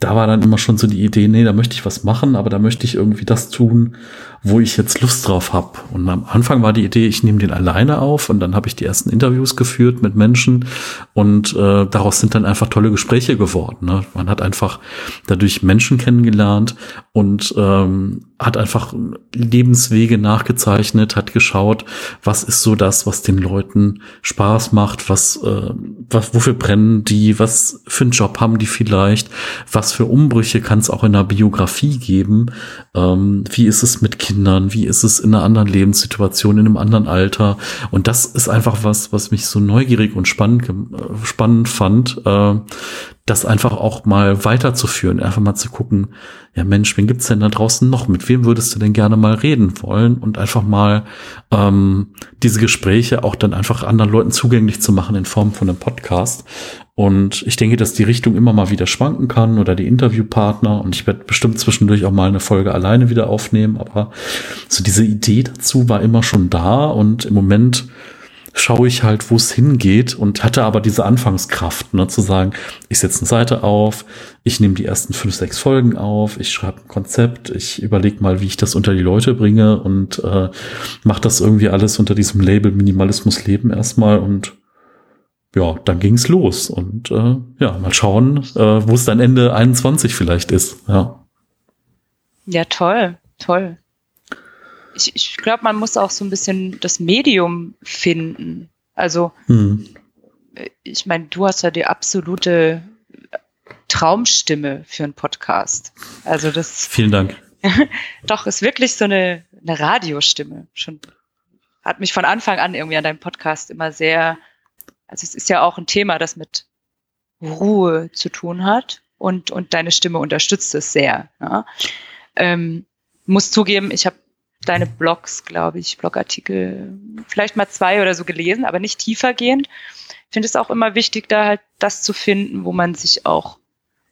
da war dann immer schon so die Idee, nee, da möchte ich was machen, aber da möchte ich irgendwie das tun, wo ich jetzt Lust drauf habe. Und am Anfang war die Idee, ich nehme den alleine auf und dann habe ich die ersten Interviews geführt mit Menschen und äh, daraus sind dann einfach tolle Gespräche geworden. Ne? Man hat einfach dadurch Menschen kennengelernt und ähm, hat einfach Lebenswege nachgezeichnet, hat geschaut, was ist so das, was den Leuten Spaß macht, was, äh, was wofür brennen die, was für einen Job haben die vielleicht, was für Umbrüche kann es auch in der Biografie geben, ähm, wie ist es mit Kindern, wie ist es in einer anderen Lebenssituation, in einem anderen Alter? Und das ist einfach was, was mich so neugierig und spannend, äh, spannend fand, äh, das einfach auch mal weiterzuführen, einfach mal zu gucken, ja Mensch, wen gibt's denn da draußen noch? Mit wem würdest du denn gerne mal reden wollen? Und einfach mal ähm, diese Gespräche auch dann einfach anderen Leuten zugänglich zu machen in Form von einem Podcast. Und ich denke, dass die Richtung immer mal wieder schwanken kann oder die Interviewpartner. Und ich werde bestimmt zwischendurch auch mal eine Folge alleine wieder aufnehmen. Aber so diese Idee dazu war immer schon da. Und im Moment schaue ich halt, wo es hingeht und hatte aber diese Anfangskraft, ne, zu sagen, ich setze eine Seite auf, ich nehme die ersten fünf, sechs Folgen auf, ich schreibe ein Konzept, ich überlege mal, wie ich das unter die Leute bringe und äh, mache das irgendwie alles unter diesem Label Minimalismus Leben erstmal und ja, dann ging's los und äh, ja, mal schauen, äh, wo es dann Ende 21 vielleicht ist. Ja, ja toll, toll ich, ich glaube, man muss auch so ein bisschen das Medium finden. Also, hm. ich meine, du hast ja die absolute Traumstimme für einen Podcast. Also das. Vielen Dank. doch, ist wirklich so eine, eine Radiostimme. Schon hat mich von Anfang an irgendwie an deinem Podcast immer sehr, also es ist ja auch ein Thema, das mit Ruhe zu tun hat und, und deine Stimme unterstützt es sehr. Ja. Ähm, muss zugeben, ich habe deine Blogs, glaube ich, Blogartikel, vielleicht mal zwei oder so gelesen, aber nicht tiefergehend. finde es auch immer wichtig, da halt das zu finden, wo man sich auch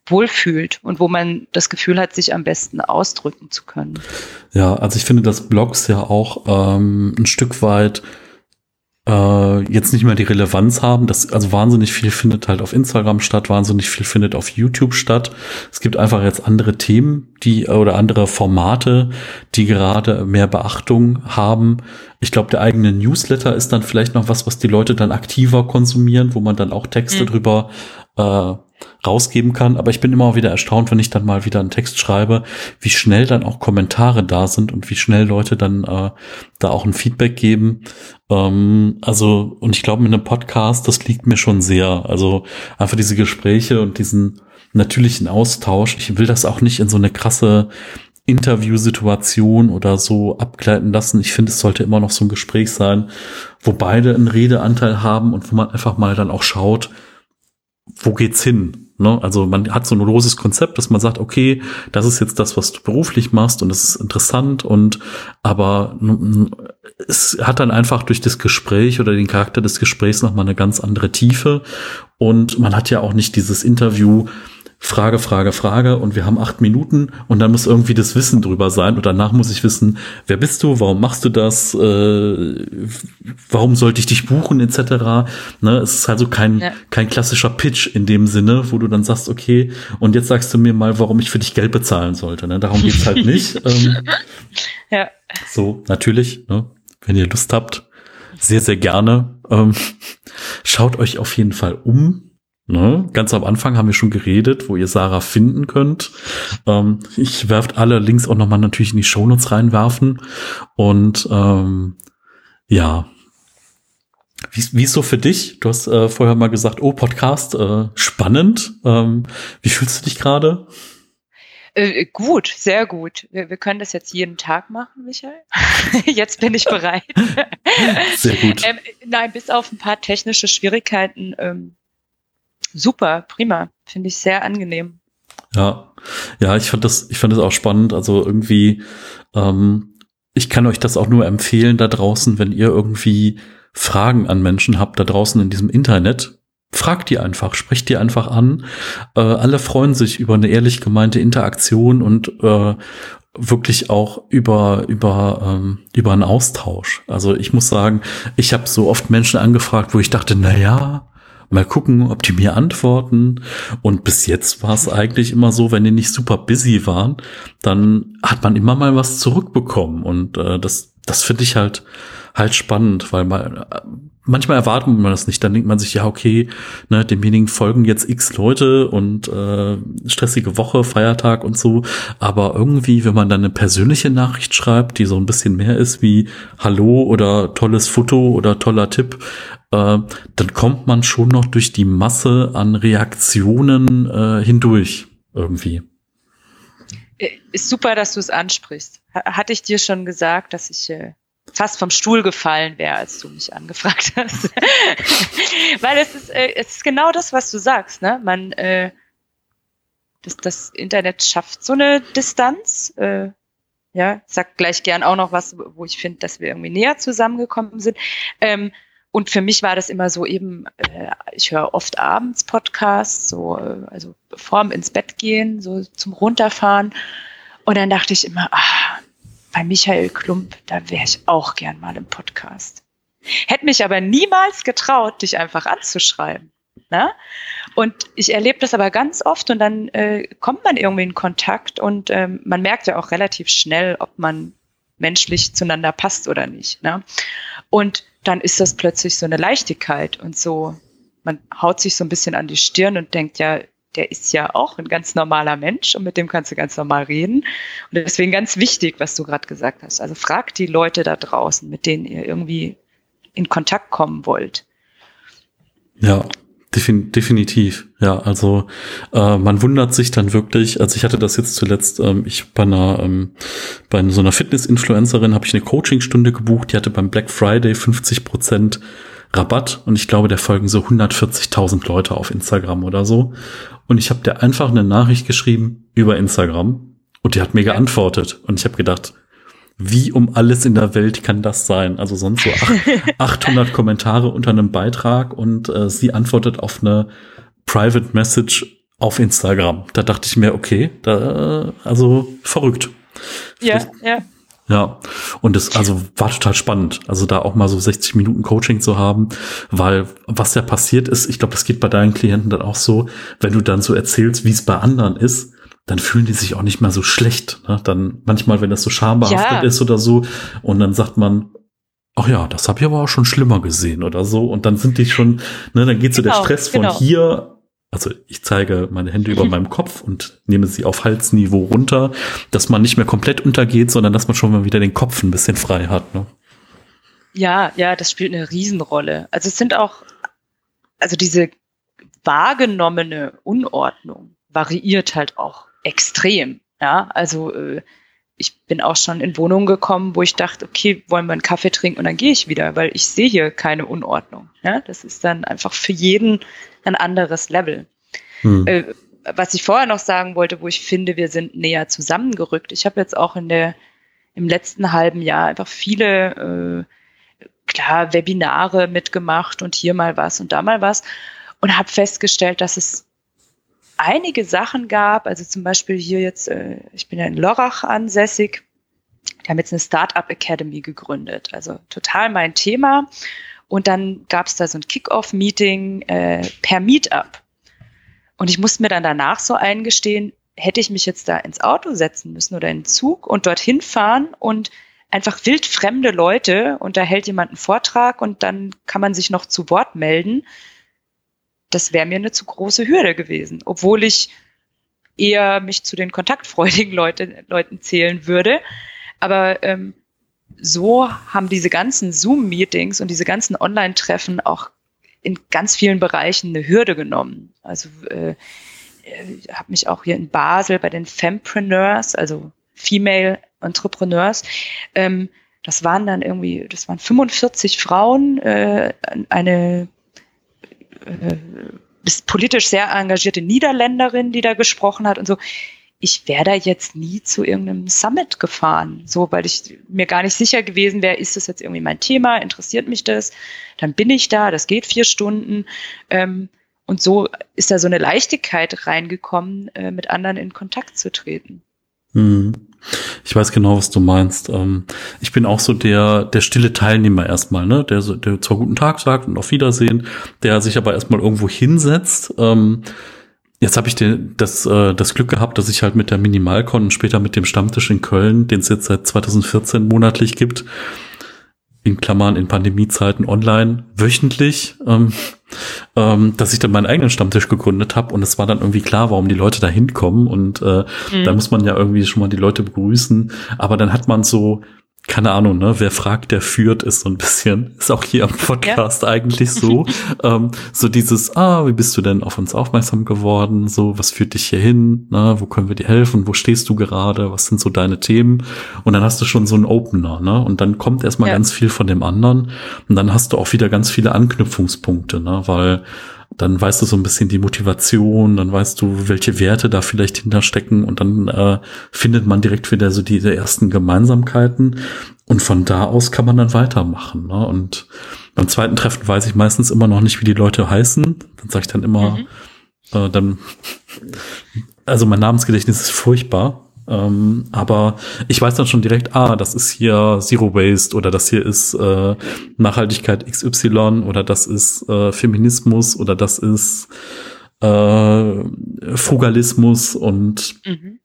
wohlfühlt und wo man das Gefühl hat, sich am besten ausdrücken zu können. Ja, also ich finde, dass Blogs ja auch ähm, ein Stück weit äh, jetzt nicht mehr die Relevanz haben. Das, also wahnsinnig viel findet halt auf Instagram statt, wahnsinnig viel findet auf YouTube statt. Es gibt einfach jetzt andere Themen, die oder andere Formate, die gerade mehr Beachtung haben. Ich glaube, der eigene Newsletter ist dann vielleicht noch was, was die Leute dann aktiver konsumieren, wo man dann auch Texte mhm. drüber äh, rausgeben kann. Aber ich bin immer wieder erstaunt, wenn ich dann mal wieder einen Text schreibe, wie schnell dann auch Kommentare da sind und wie schnell Leute dann äh, da auch ein Feedback geben. Ähm, also, und ich glaube, mit einem Podcast, das liegt mir schon sehr. Also einfach diese Gespräche und diesen natürlichen Austausch. Ich will das auch nicht in so eine krasse Interviewsituation oder so abgleiten lassen. Ich finde, es sollte immer noch so ein Gespräch sein, wo beide einen Redeanteil haben und wo man einfach mal dann auch schaut, wo geht's hin? Ne? Also man hat so ein loses Konzept, dass man sagt, okay, das ist jetzt das, was du beruflich machst und das ist interessant und aber es hat dann einfach durch das Gespräch oder den Charakter des Gesprächs nochmal eine ganz andere Tiefe und man hat ja auch nicht dieses Interview, Frage, Frage, Frage und wir haben acht Minuten und dann muss irgendwie das Wissen drüber sein und danach muss ich wissen, wer bist du, warum machst du das, äh, warum sollte ich dich buchen etc. Ne, es ist also kein, ja. kein klassischer Pitch in dem Sinne, wo du dann sagst, okay, und jetzt sagst du mir mal, warum ich für dich Geld bezahlen sollte. Ne? Darum geht's halt nicht. ähm, ja. So, natürlich, ne? wenn ihr Lust habt, sehr, sehr gerne. Ähm, schaut euch auf jeden Fall um Ne? Ganz am Anfang haben wir schon geredet, wo ihr Sarah finden könnt. Ähm, ich werft alle Links auch nochmal natürlich in die Shownotes reinwerfen. Und ähm, ja, wie, wie ist so für dich? Du hast äh, vorher mal gesagt, oh, Podcast, äh, spannend. Ähm, wie fühlst du dich gerade? Äh, gut, sehr gut. Wir, wir, können das jetzt jeden Tag machen, Michael. jetzt bin ich bereit. sehr gut. Ähm, nein, bis auf ein paar technische Schwierigkeiten ähm, super, prima. Finde ich sehr angenehm. Ja, ja, ich fand das, ich fand das auch spannend. Also irgendwie, ähm, ich kann euch das auch nur empfehlen da draußen, wenn ihr irgendwie Fragen an Menschen habt da draußen in diesem Internet. Fragt die einfach, sprecht die einfach an. Äh, alle freuen sich über eine ehrlich gemeinte Interaktion und äh, wirklich auch über über ähm, über einen Austausch. Also ich muss sagen, ich habe so oft Menschen angefragt, wo ich dachte, na ja, Mal gucken, ob die mir antworten. Und bis jetzt war es eigentlich immer so, wenn die nicht super busy waren, dann hat man immer mal was zurückbekommen. Und äh, das, das finde ich halt halt spannend, weil man manchmal erwartet man das nicht. Dann denkt man sich, ja, okay, ne, demjenigen folgen jetzt x Leute und äh, stressige Woche, Feiertag und so. Aber irgendwie, wenn man dann eine persönliche Nachricht schreibt, die so ein bisschen mehr ist wie Hallo oder tolles Foto oder toller Tipp, äh, dann kommt man schon noch durch die Masse an Reaktionen äh, hindurch irgendwie. Äh, ist super, dass du es ansprichst. Hatte ich dir schon gesagt, dass ich äh, fast vom Stuhl gefallen wäre, als du mich angefragt hast. Weil es ist, äh, es ist genau das, was du sagst. Ne? Man, äh, das, das Internet schafft so eine Distanz. Äh, ja, sag gleich gern auch noch was, wo ich finde, dass wir irgendwie näher zusammengekommen sind. Ähm, und für mich war das immer so eben, äh, ich höre oft abends Podcasts, so, äh, also vorm ins Bett gehen, so zum Runterfahren. Und dann dachte ich immer, ah, bei Michael Klump, da wäre ich auch gern mal im Podcast. Hätte mich aber niemals getraut, dich einfach anzuschreiben. Ne? Und ich erlebe das aber ganz oft und dann äh, kommt man irgendwie in Kontakt und ähm, man merkt ja auch relativ schnell, ob man menschlich zueinander passt oder nicht. Ne? Und dann ist das plötzlich so eine Leichtigkeit und so, man haut sich so ein bisschen an die Stirn und denkt, ja, der ist ja auch ein ganz normaler Mensch und mit dem kannst du ganz normal reden. Und deswegen ganz wichtig, was du gerade gesagt hast. Also fragt die Leute da draußen, mit denen ihr irgendwie in Kontakt kommen wollt. Ja, Defin definitiv, ja. Also äh, man wundert sich dann wirklich. Also ich hatte das jetzt zuletzt. Ähm, ich bei einer ähm, bei so einer Fitness-Influencerin habe ich eine Coachingstunde gebucht. Die hatte beim Black Friday 50 Prozent Rabatt und ich glaube, der folgen so 140.000 Leute auf Instagram oder so. Und ich habe der einfach eine Nachricht geschrieben über Instagram und die hat mir geantwortet und ich habe gedacht, wie um alles in der Welt kann das sein? Also sonst so 800 Kommentare unter einem Beitrag und äh, sie antwortet auf eine Private Message auf Instagram. Da dachte ich mir, okay, da, also verrückt. Ja, ja. Ja, und es also war total spannend, also da auch mal so 60 Minuten Coaching zu haben, weil was ja passiert ist, ich glaube, das geht bei deinen Klienten dann auch so, wenn du dann so erzählst, wie es bei anderen ist, dann fühlen die sich auch nicht mehr so schlecht. Ne? Dann manchmal, wenn das so schambehaftet ja. ist oder so, und dann sagt man, ach ja, das habe ich aber auch schon schlimmer gesehen oder so. Und dann sind die schon, ne, dann geht so genau, der Stress von genau. hier also ich zeige meine Hände über meinem Kopf und nehme sie auf Halsniveau runter, dass man nicht mehr komplett untergeht, sondern dass man schon mal wieder den Kopf ein bisschen frei hat. Ne? Ja, ja, das spielt eine Riesenrolle. Also es sind auch, also diese wahrgenommene Unordnung variiert halt auch extrem. Ja, also äh, ich bin auch schon in Wohnungen gekommen, wo ich dachte, okay, wollen wir einen Kaffee trinken und dann gehe ich wieder, weil ich sehe hier keine Unordnung. Ja, das ist dann einfach für jeden ein anderes Level. Hm. Äh, was ich vorher noch sagen wollte, wo ich finde, wir sind näher zusammengerückt. Ich habe jetzt auch in der im letzten halben Jahr einfach viele äh, klar Webinare mitgemacht und hier mal was und da mal was und habe festgestellt, dass es einige Sachen gab, also zum Beispiel hier jetzt, äh, ich bin ja in Lorach ansässig, die haben jetzt eine Startup Academy gegründet, also total mein Thema. Und dann gab es da so ein Kick-Off-Meeting äh, per Meetup. Und ich musste mir dann danach so eingestehen, hätte ich mich jetzt da ins Auto setzen müssen oder in den Zug und dorthin fahren und einfach wildfremde Leute und da hält jemand einen Vortrag und dann kann man sich noch zu Wort melden das wäre mir eine zu große Hürde gewesen, obwohl ich eher mich zu den kontaktfreudigen Leute, Leuten zählen würde. Aber ähm, so haben diese ganzen Zoom-Meetings und diese ganzen Online-Treffen auch in ganz vielen Bereichen eine Hürde genommen. Also äh, ich habe mich auch hier in Basel bei den Fempreneurs, also Female Entrepreneurs, ähm, das waren dann irgendwie, das waren 45 Frauen, äh, eine äh, politisch sehr engagierte Niederländerin, die da gesprochen hat und so. Ich wäre da jetzt nie zu irgendeinem Summit gefahren, so, weil ich mir gar nicht sicher gewesen wäre, ist das jetzt irgendwie mein Thema, interessiert mich das? Dann bin ich da, das geht vier Stunden. Ähm, und so ist da so eine Leichtigkeit reingekommen, äh, mit anderen in Kontakt zu treten. Hm. Ich weiß genau, was du meinst. Ähm, ich bin auch so der, der stille Teilnehmer erstmal, ne? Der, der zwar guten Tag sagt und auf Wiedersehen, der sich aber erstmal irgendwo hinsetzt. Ähm, jetzt habe ich den, das, äh, das Glück gehabt, dass ich halt mit der Minimalcon und später mit dem Stammtisch in Köln, den es jetzt seit 2014 monatlich gibt, in Klammern in Pandemiezeiten online wöchentlich, ähm, ähm, dass ich dann meinen eigenen Stammtisch gegründet habe und es war dann irgendwie klar, warum die Leute da hinkommen und äh, mhm. da muss man ja irgendwie schon mal die Leute begrüßen, aber dann hat man so keine Ahnung, ne, wer fragt, der führt, ist so ein bisschen, ist auch hier am Podcast ja. eigentlich so. ähm, so dieses, ah, wie bist du denn auf uns aufmerksam geworden? So, was führt dich hier hin? Ne, wo können wir dir helfen? Wo stehst du gerade? Was sind so deine Themen? Und dann hast du schon so einen Opener, ne? Und dann kommt erstmal ja. ganz viel von dem anderen. Und dann hast du auch wieder ganz viele Anknüpfungspunkte, ne? Weil dann weißt du so ein bisschen die Motivation, dann weißt du, welche Werte da vielleicht hinterstecken und dann äh, findet man direkt wieder so diese ersten Gemeinsamkeiten und von da aus kann man dann weitermachen. Ne? Und beim zweiten Treffen weiß ich meistens immer noch nicht, wie die Leute heißen. Dann sage ich dann immer, mhm. äh, dann, also mein Namensgedächtnis ist furchtbar. Ähm, aber ich weiß dann schon direkt, ah, das ist hier Zero Waste oder das hier ist äh, Nachhaltigkeit XY oder das ist äh, Feminismus oder das ist äh, Frugalismus und mhm.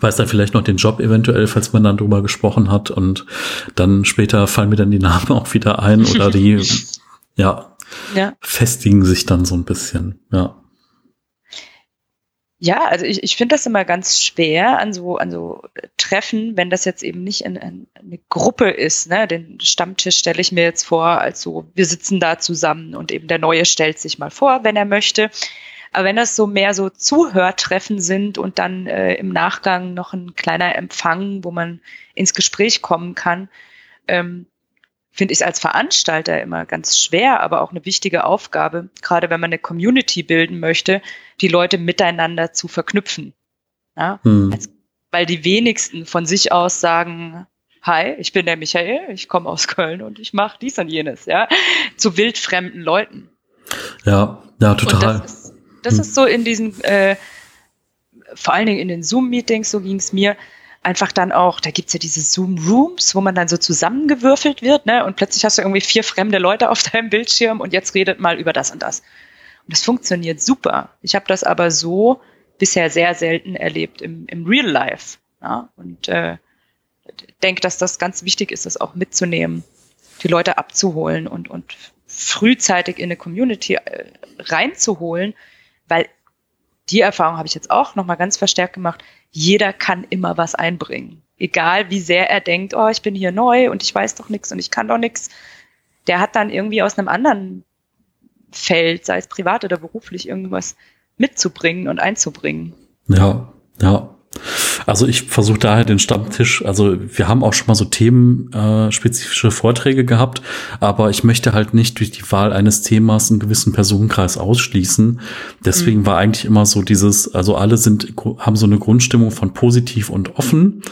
weiß dann vielleicht noch den Job eventuell, falls man dann drüber gesprochen hat und dann später fallen mir dann die Namen auch wieder ein oder die ja, ja. festigen sich dann so ein bisschen, ja. Ja, also ich, ich finde das immer ganz schwer an so, an so Treffen, wenn das jetzt eben nicht in, in eine Gruppe ist. Ne? Den Stammtisch stelle ich mir jetzt vor, als so, wir sitzen da zusammen und eben der Neue stellt sich mal vor, wenn er möchte. Aber wenn das so mehr so Zuhörtreffen sind und dann äh, im Nachgang noch ein kleiner Empfang, wo man ins Gespräch kommen kann, ähm, finde ich als Veranstalter immer ganz schwer, aber auch eine wichtige Aufgabe, gerade wenn man eine Community bilden möchte, die Leute miteinander zu verknüpfen. Ja? Hm. Als, weil die wenigsten von sich aus sagen, hi, ich bin der Michael, ich komme aus Köln und ich mache dies und jenes, ja, zu wildfremden Leuten. Ja, ja, total. Das ist, das hm. ist so in diesen, äh, vor allen Dingen in den Zoom-Meetings, so ging es mir, einfach dann auch, da gibt's ja diese Zoom-Rooms, wo man dann so zusammengewürfelt wird, ne? Und plötzlich hast du irgendwie vier fremde Leute auf deinem Bildschirm und jetzt redet mal über das und das. Und das funktioniert super. Ich habe das aber so bisher sehr selten erlebt im, im Real Life. Ja? Und äh, denke, dass das ganz wichtig ist, das auch mitzunehmen, die Leute abzuholen und, und frühzeitig in eine Community äh, reinzuholen, weil die Erfahrung habe ich jetzt auch nochmal ganz verstärkt gemacht. Jeder kann immer was einbringen. Egal wie sehr er denkt, oh, ich bin hier neu und ich weiß doch nichts und ich kann doch nichts. Der hat dann irgendwie aus einem anderen Feld, sei es privat oder beruflich, irgendwas mitzubringen und einzubringen. Ja, ja. Also ich versuche daher den Stammtisch, also wir haben auch schon mal so themenspezifische Vorträge gehabt, aber ich möchte halt nicht durch die Wahl eines Themas einen gewissen Personenkreis ausschließen. Deswegen mhm. war eigentlich immer so dieses, also alle sind, haben so eine Grundstimmung von positiv und offen.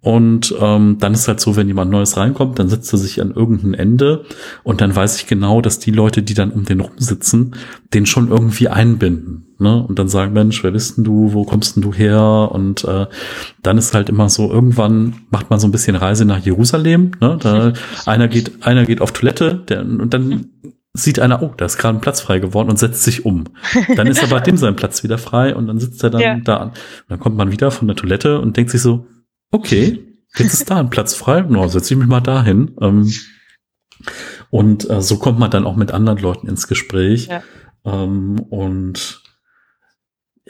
Und ähm, dann ist halt so, wenn jemand Neues reinkommt, dann setzt er sich an irgendein Ende und dann weiß ich genau, dass die Leute, die dann um den rumsitzen, den schon irgendwie einbinden ne? Und dann sagen, Mensch, wer bist denn du, wo kommst denn du her? Und äh, dann ist halt immer so, irgendwann macht man so ein bisschen Reise nach Jerusalem, ne? Da einer geht, einer geht auf Toilette, der, und dann sieht einer, oh, da ist gerade ein Platz frei geworden und setzt sich um. Dann ist aber dem sein Platz wieder frei und dann sitzt er dann ja. da an. Und dann kommt man wieder von der Toilette und denkt sich so, okay, jetzt ist da ein Platz frei, no, setze ich mich mal dahin. Ähm, und äh, so kommt man dann auch mit anderen Leuten ins Gespräch. Ja. Ähm, und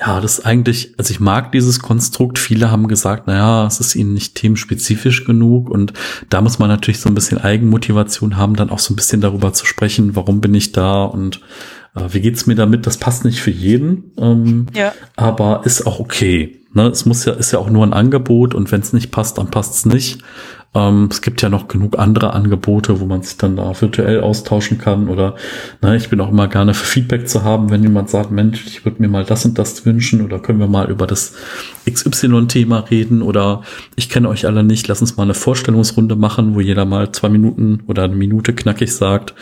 ja, das ist eigentlich, also ich mag dieses Konstrukt. Viele haben gesagt, naja, es ist ihnen nicht themenspezifisch genug und da muss man natürlich so ein bisschen Eigenmotivation haben, dann auch so ein bisschen darüber zu sprechen, warum bin ich da und äh, wie geht's mir damit? Das passt nicht für jeden, ähm, ja. aber ist auch okay. Ne? Es muss ja, ist ja auch nur ein Angebot und wenn es nicht passt, dann passt es nicht. Ähm, es gibt ja noch genug andere Angebote, wo man sich dann da virtuell austauschen kann. Oder ne, ich bin auch immer gerne für Feedback zu haben, wenn jemand sagt, Mensch, ich würde mir mal das und das wünschen oder können wir mal über das XY-Thema reden oder ich kenne euch alle nicht, lass uns mal eine Vorstellungsrunde machen, wo jeder mal zwei Minuten oder eine Minute knackig sagt,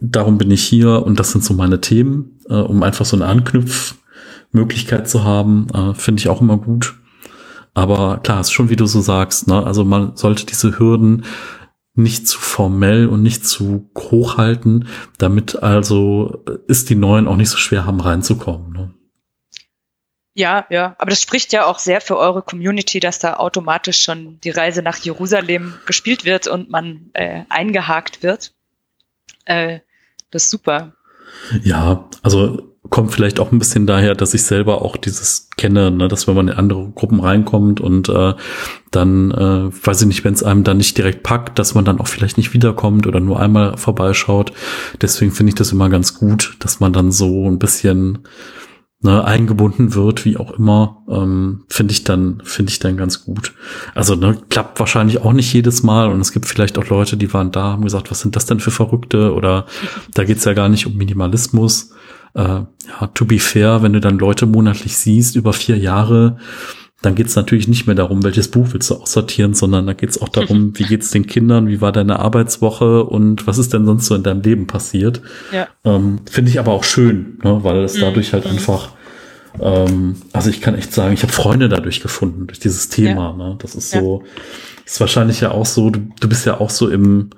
darum bin ich hier und das sind so meine Themen, äh, um einfach so eine Anknüpfmöglichkeit zu haben, äh, finde ich auch immer gut. Aber klar, ist schon wie du so sagst, ne? Also man sollte diese Hürden nicht zu formell und nicht zu hoch halten, damit also ist die Neuen auch nicht so schwer haben reinzukommen. Ne? Ja, ja, aber das spricht ja auch sehr für eure Community, dass da automatisch schon die Reise nach Jerusalem gespielt wird und man äh, eingehakt wird. Äh, das ist super. Ja, also kommt vielleicht auch ein bisschen daher, dass ich selber auch dieses kenne, ne, dass wenn man in andere Gruppen reinkommt und äh, dann, äh, weiß ich nicht, wenn es einem dann nicht direkt packt, dass man dann auch vielleicht nicht wiederkommt oder nur einmal vorbeischaut. Deswegen finde ich das immer ganz gut, dass man dann so ein bisschen ne, eingebunden wird, wie auch immer, ähm, finde ich dann, finde ich dann ganz gut. Also ne, klappt wahrscheinlich auch nicht jedes Mal und es gibt vielleicht auch Leute, die waren da, haben gesagt, was sind das denn für Verrückte oder da geht's ja gar nicht um Minimalismus äh, ja, to be fair, wenn du dann Leute monatlich siehst über vier Jahre, dann geht es natürlich nicht mehr darum, welches Buch willst du aussortieren, sondern da geht es auch darum, wie geht's den Kindern, wie war deine Arbeitswoche und was ist denn sonst so in deinem Leben passiert. Ja. Ähm, Finde ich aber auch schön, ne, weil es dadurch halt mhm. einfach, ähm, also ich kann echt sagen, ich habe Freunde dadurch gefunden, durch dieses Thema. Ja. Ne? Das ist ja. so, ist wahrscheinlich ja auch so, du, du bist ja auch so im,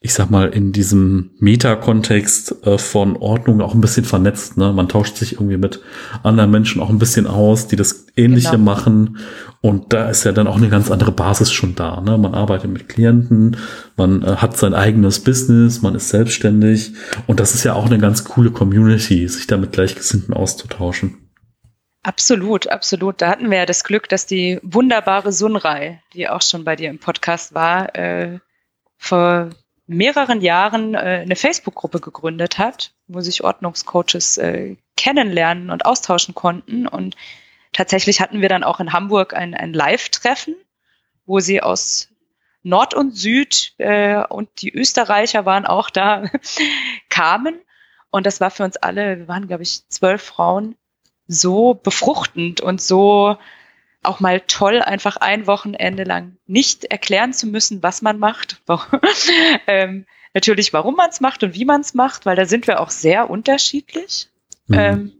ich sag mal, in diesem Meta-Kontext äh, von Ordnung auch ein bisschen vernetzt. Ne? Man tauscht sich irgendwie mit anderen Menschen auch ein bisschen aus, die das Ähnliche genau. machen. Und da ist ja dann auch eine ganz andere Basis schon da. Ne? Man arbeitet mit Klienten, man äh, hat sein eigenes Business, man ist selbstständig. Und das ist ja auch eine ganz coole Community, sich da mit Gleichgesinnten auszutauschen. Absolut, absolut. Da hatten wir ja das Glück, dass die wunderbare Sunrei, die auch schon bei dir im Podcast war, äh, vor mehreren Jahren äh, eine Facebook-Gruppe gegründet hat, wo sich Ordnungscoaches äh, kennenlernen und austauschen konnten. Und tatsächlich hatten wir dann auch in Hamburg ein, ein Live-Treffen, wo sie aus Nord und Süd äh, und die Österreicher waren auch da, kamen. Und das war für uns alle, wir waren, glaube ich, zwölf Frauen, so befruchtend und so auch mal toll, einfach ein Wochenende lang nicht erklären zu müssen, was man macht. ähm, natürlich, warum man es macht und wie man es macht, weil da sind wir auch sehr unterschiedlich. Mhm. Ähm,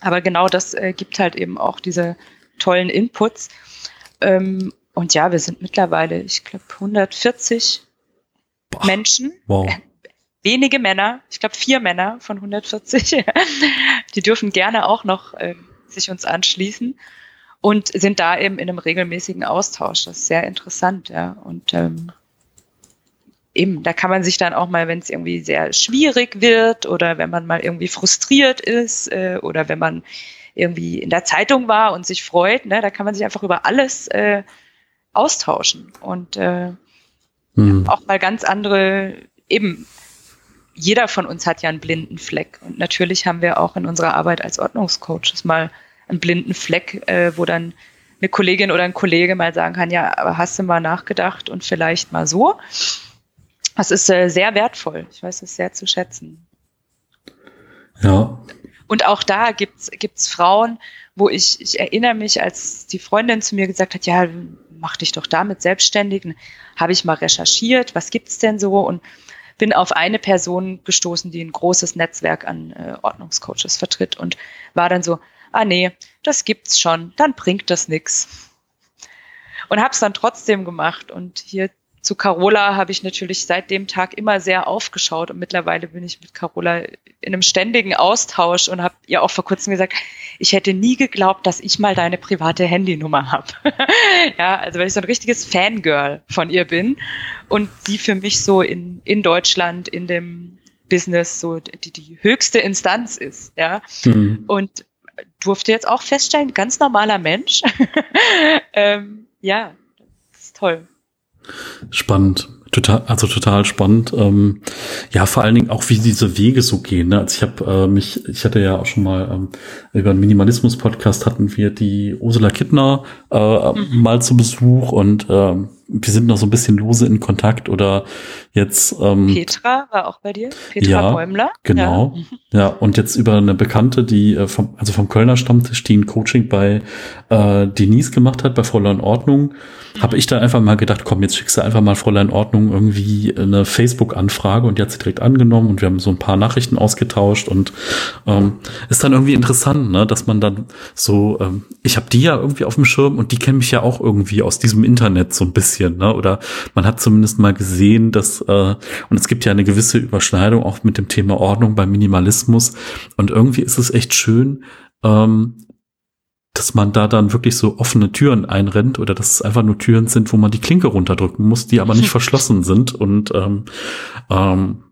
aber genau das äh, gibt halt eben auch diese tollen Inputs. Ähm, und ja, wir sind mittlerweile, ich glaube, 140 Boah, Menschen. Wow. Wenige Männer, ich glaube vier Männer von 140. Die dürfen gerne auch noch äh, sich uns anschließen und sind da eben in einem regelmäßigen Austausch. Das ist sehr interessant, ja. Und ähm, eben, da kann man sich dann auch mal, wenn es irgendwie sehr schwierig wird oder wenn man mal irgendwie frustriert ist äh, oder wenn man irgendwie in der Zeitung war und sich freut, ne, da kann man sich einfach über alles äh, austauschen und äh, mhm. auch mal ganz andere, eben jeder von uns hat ja einen blinden Fleck und natürlich haben wir auch in unserer Arbeit als Ordnungscoaches mal einen blinden Fleck, äh, wo dann eine Kollegin oder ein Kollege mal sagen kann, ja, aber hast du mal nachgedacht und vielleicht mal so. Das ist äh, sehr wertvoll. Ich weiß es sehr zu schätzen. Ja. Und auch da gibt's gibt's Frauen, wo ich, ich erinnere mich, als die Freundin zu mir gesagt hat, ja, mach dich doch damit selbstständig, habe ich mal recherchiert, was gibt's denn so und bin auf eine Person gestoßen, die ein großes Netzwerk an äh, Ordnungscoaches vertritt und war dann so, ah nee, das gibt's schon, dann bringt das nix. Und habe es dann trotzdem gemacht und hier zu Carola habe ich natürlich seit dem Tag immer sehr aufgeschaut und mittlerweile bin ich mit Carola in einem ständigen Austausch und habe ihr auch vor kurzem gesagt, ich hätte nie geglaubt, dass ich mal deine private Handynummer habe. ja, also weil ich so ein richtiges Fangirl von ihr bin und sie für mich so in, in Deutschland in dem Business so die, die höchste Instanz ist. Ja, mhm. und durfte jetzt auch feststellen, ganz normaler Mensch. ähm, ja, das ist toll. Spannend. Total, also total spannend. Ähm, ja, vor allen Dingen auch, wie diese Wege so gehen. Ne? Also ich habe äh, mich, ich hatte ja auch schon mal ähm, über einen Minimalismus-Podcast hatten wir die Ursula Kittner äh, mhm. mal zu Besuch und ähm, wir sind noch so ein bisschen lose in Kontakt oder jetzt. Ähm, Petra war auch bei dir? Petra ja, Bäumler? Genau. Ja. ja, und jetzt über eine Bekannte, die äh, vom, also vom Kölner Stammtisch, die ein Coaching bei äh, Denise gemacht hat, bei Fräulein Ordnung, mhm. habe ich da einfach mal gedacht, komm, jetzt schickst du einfach mal Fräulein Ordnung irgendwie eine Facebook-Anfrage und die hat sie direkt angenommen und wir haben so ein paar Nachrichten ausgetauscht und ähm, ist dann irgendwie interessant, ne, dass man dann so, ähm, ich habe die ja irgendwie auf dem Schirm und die kennen mich ja auch irgendwie aus diesem Internet so ein bisschen bisschen, ne? Oder man hat zumindest mal gesehen, dass äh, und es gibt ja eine gewisse Überschneidung auch mit dem Thema Ordnung beim Minimalismus. Und irgendwie ist es echt schön, ähm, dass man da dann wirklich so offene Türen einrennt oder dass es einfach nur Türen sind, wo man die Klinke runterdrücken muss, die aber nicht verschlossen sind. Und ähm, ähm,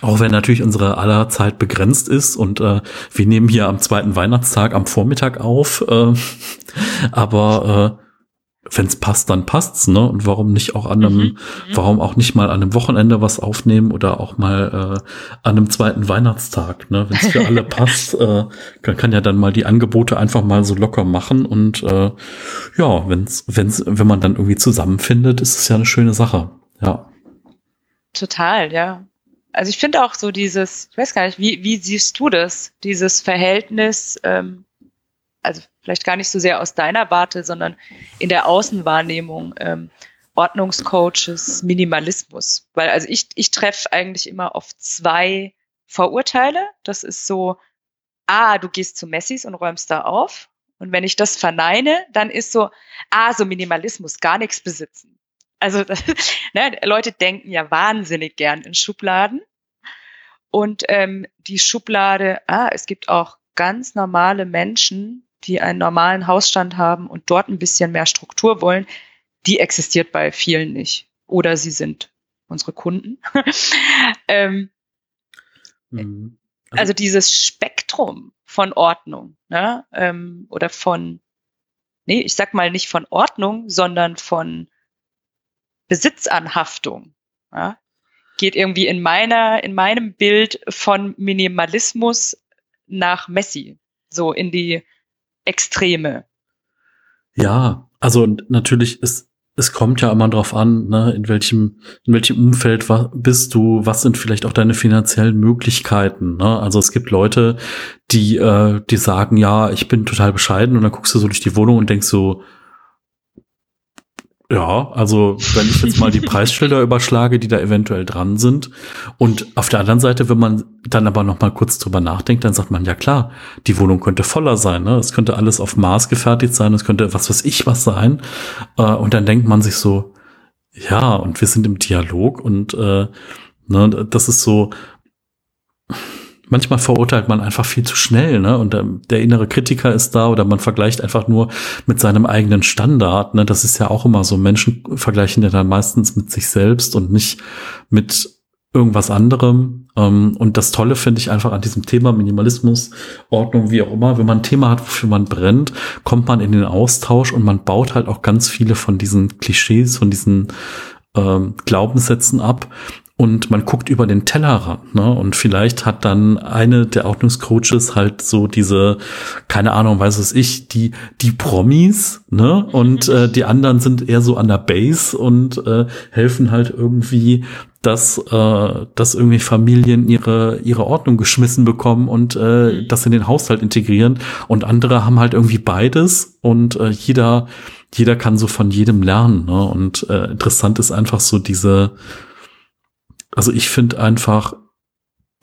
auch wenn natürlich unsere aller Zeit begrenzt ist und äh, wir nehmen hier am zweiten Weihnachtstag am Vormittag auf, äh, aber äh, wenn es passt, dann passt's, ne? Und warum nicht auch an einem, mhm, mhm, warum auch nicht mal an einem Wochenende was aufnehmen oder auch mal äh, an einem zweiten Weihnachtstag, ne? Wenn es für alle passt, äh, kann, kann ja dann mal die Angebote einfach mal so locker machen und äh, ja, wenn's, wenn's, wenn man dann irgendwie zusammenfindet, ist es ja eine schöne Sache, ja. Total, ja. Also ich finde auch so dieses, ich weiß gar nicht, wie, wie siehst du das, dieses Verhältnis, ähm, also vielleicht gar nicht so sehr aus deiner Warte, sondern in der Außenwahrnehmung ähm, Ordnungscoaches, Minimalismus. Weil also ich, ich treffe eigentlich immer auf zwei Vorurteile. Das ist so, ah, du gehst zu Messis und räumst da auf. Und wenn ich das verneine, dann ist so, ah, so Minimalismus, gar nichts besitzen. Also ne, Leute denken ja wahnsinnig gern in Schubladen. Und ähm, die Schublade, ah, es gibt auch ganz normale Menschen, die einen normalen Hausstand haben und dort ein bisschen mehr Struktur wollen, die existiert bei vielen nicht. Oder sie sind unsere Kunden. ähm, mhm. also, also, dieses Spektrum von Ordnung, ne? ähm, oder von, nee, ich sag mal nicht von Ordnung, sondern von Besitzanhaftung, ja? geht irgendwie in meiner, in meinem Bild von Minimalismus nach Messi, so in die Extreme. Ja, also natürlich ist es kommt ja immer drauf an, ne, in welchem, in welchem Umfeld bist du, was sind vielleicht auch deine finanziellen Möglichkeiten. Ne? Also es gibt Leute, die, äh, die sagen, ja, ich bin total bescheiden und dann guckst du so durch die Wohnung und denkst so, ja, also wenn ich jetzt mal die Preisschilder überschlage, die da eventuell dran sind. Und auf der anderen Seite, wenn man dann aber noch mal kurz drüber nachdenkt, dann sagt man, ja klar, die Wohnung könnte voller sein. Ne? Es könnte alles auf Maß gefertigt sein, es könnte was weiß ich was sein. Äh, und dann denkt man sich so, ja, und wir sind im Dialog und äh, ne, das ist so, manchmal verurteilt man einfach viel zu schnell, ne? Und der, der, innere Kritiker ist da oder man vergleicht einfach nur mit seinem eigenen Standard, ne? Das ist ja auch immer so. Menschen vergleichen ja dann meistens mit sich selbst und nicht mit irgendwas anderem. Ähm, und das Tolle finde ich einfach an diesem Thema Minimalismus, Ordnung, wie auch immer, wenn man ein Thema hat, wofür man brennt, kommt man in den Austausch und man baut halt auch ganz viele von diesen Klischees, von diesen ähm, Glaubenssätzen ab und man guckt über den Tellerrand, ne? Und vielleicht hat dann eine der Ordnungscoaches halt so diese, keine Ahnung, weiß es ich, die die Promis, ne? Und äh, die anderen sind eher so an der Base und äh, helfen halt irgendwie, dass äh, dass irgendwie Familien ihre ihre Ordnung geschmissen bekommen und äh, mhm. das in den Haushalt integrieren. Und andere haben halt irgendwie beides und äh, jeder jeder kann so von jedem lernen. Ne? Und äh, interessant ist einfach so diese also ich finde einfach,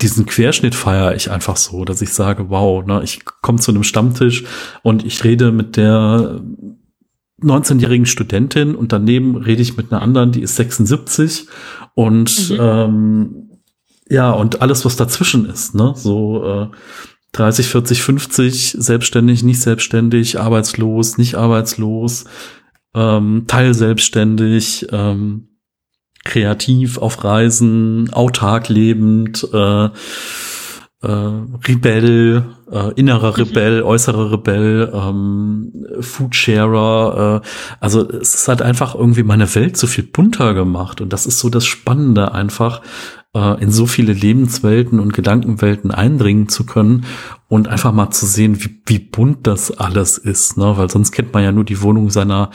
diesen Querschnitt feiere ich einfach so, dass ich sage, wow, ne, ich komme zu einem Stammtisch und ich rede mit der 19-jährigen Studentin und daneben rede ich mit einer anderen, die ist 76 und mhm. ähm, ja, und alles, was dazwischen ist, ne, so äh, 30, 40, 50, selbstständig, nicht selbstständig, arbeitslos, nicht arbeitslos, ähm, teilselbstständig, ähm, kreativ auf Reisen, autark lebend, äh, äh, Rebell, äh, innerer mhm. Rebell, äußerer Rebell, ähm, Foodsharer. Äh, also es halt einfach irgendwie meine Welt so viel bunter gemacht und das ist so das Spannende einfach äh, in so viele Lebenswelten und Gedankenwelten eindringen zu können und einfach mal zu sehen, wie, wie bunt das alles ist, ne? weil sonst kennt man ja nur die Wohnung seiner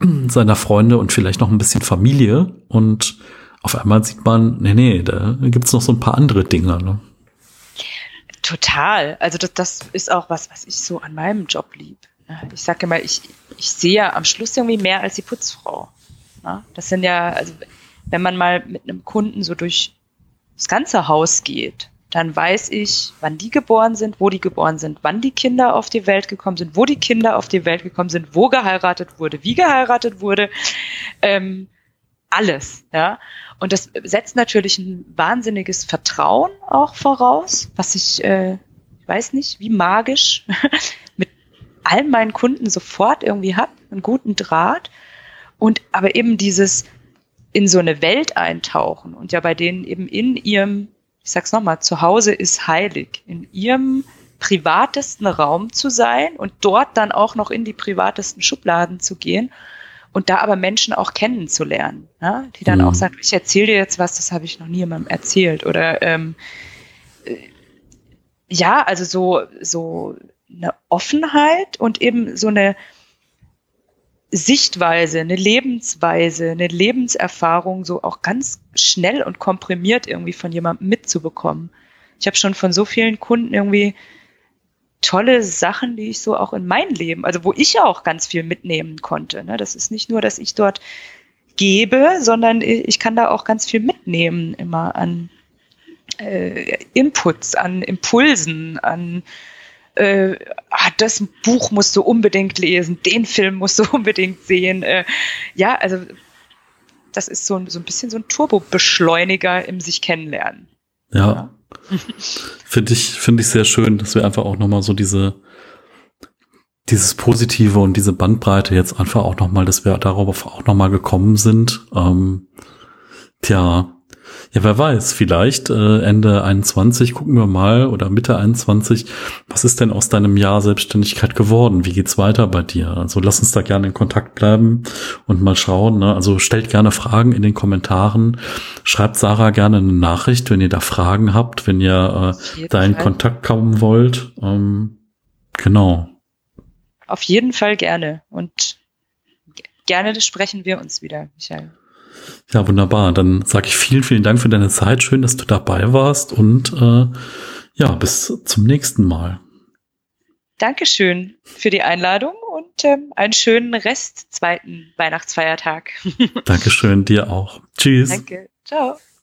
seiner Freunde und vielleicht noch ein bisschen Familie und auf einmal sieht man, nee, nee, da gibt's noch so ein paar andere Dinge. Ne? Total. Also das, das ist auch was, was ich so an meinem Job lieb. Ich sage immer, ich, ich sehe ja am Schluss irgendwie mehr als die Putzfrau. Das sind ja, also wenn man mal mit einem Kunden so durch das ganze Haus geht, dann weiß ich, wann die geboren sind, wo die geboren sind, wann die Kinder auf die Welt gekommen sind, wo die Kinder auf die Welt gekommen sind, wo geheiratet wurde, wie geheiratet wurde. Ähm, alles, ja. Und das setzt natürlich ein wahnsinniges Vertrauen auch voraus, was ich, äh, ich weiß nicht, wie magisch mit allen meinen Kunden sofort irgendwie hat, einen guten Draht. Und aber eben dieses in so eine Welt eintauchen und ja bei denen eben in ihrem ich sag's nochmal, zu Hause ist heilig. In ihrem privatesten Raum zu sein und dort dann auch noch in die privatesten Schubladen zu gehen und da aber Menschen auch kennenzulernen, ja? die dann mhm. auch sagen, ich erzähle dir jetzt was, das habe ich noch nie jemandem erzählt oder ähm, äh, ja, also so so eine Offenheit und eben so eine Sichtweise, eine Lebensweise, eine Lebenserfahrung so auch ganz schnell und komprimiert irgendwie von jemandem mitzubekommen. Ich habe schon von so vielen Kunden irgendwie tolle Sachen, die ich so auch in mein Leben, also wo ich auch ganz viel mitnehmen konnte. Ne? Das ist nicht nur, dass ich dort gebe, sondern ich kann da auch ganz viel mitnehmen immer an äh, Inputs, an Impulsen, an äh, ah, das Buch musst du unbedingt lesen, den Film musst du unbedingt sehen. Äh, ja, also das ist so, so ein bisschen so ein Turbo-Beschleuniger im sich kennenlernen. Ja. ja. finde ich, finde ich sehr schön, dass wir einfach auch nochmal so diese, dieses Positive und diese Bandbreite jetzt einfach auch nochmal, dass wir darauf auch nochmal gekommen sind. Ähm, tja, ja, wer weiß, vielleicht äh, Ende 21 gucken wir mal oder Mitte 21, was ist denn aus deinem Jahr Selbstständigkeit geworden? Wie geht's weiter bei dir? Also lass uns da gerne in Kontakt bleiben und mal schauen. Ne? Also stellt gerne Fragen in den Kommentaren. Schreibt Sarah gerne eine Nachricht, wenn ihr da Fragen habt, wenn ihr äh, da in Kontakt kommen wollt. Ähm, genau. Auf jeden Fall gerne. Und gerne sprechen wir uns wieder, Michael. Ja, wunderbar. Dann sage ich vielen, vielen Dank für deine Zeit. Schön, dass du dabei warst und äh, ja, bis zum nächsten Mal. Dankeschön für die Einladung und ähm, einen schönen Rest zweiten Weihnachtsfeiertag. Dankeschön, dir auch. Tschüss. Danke. Ciao.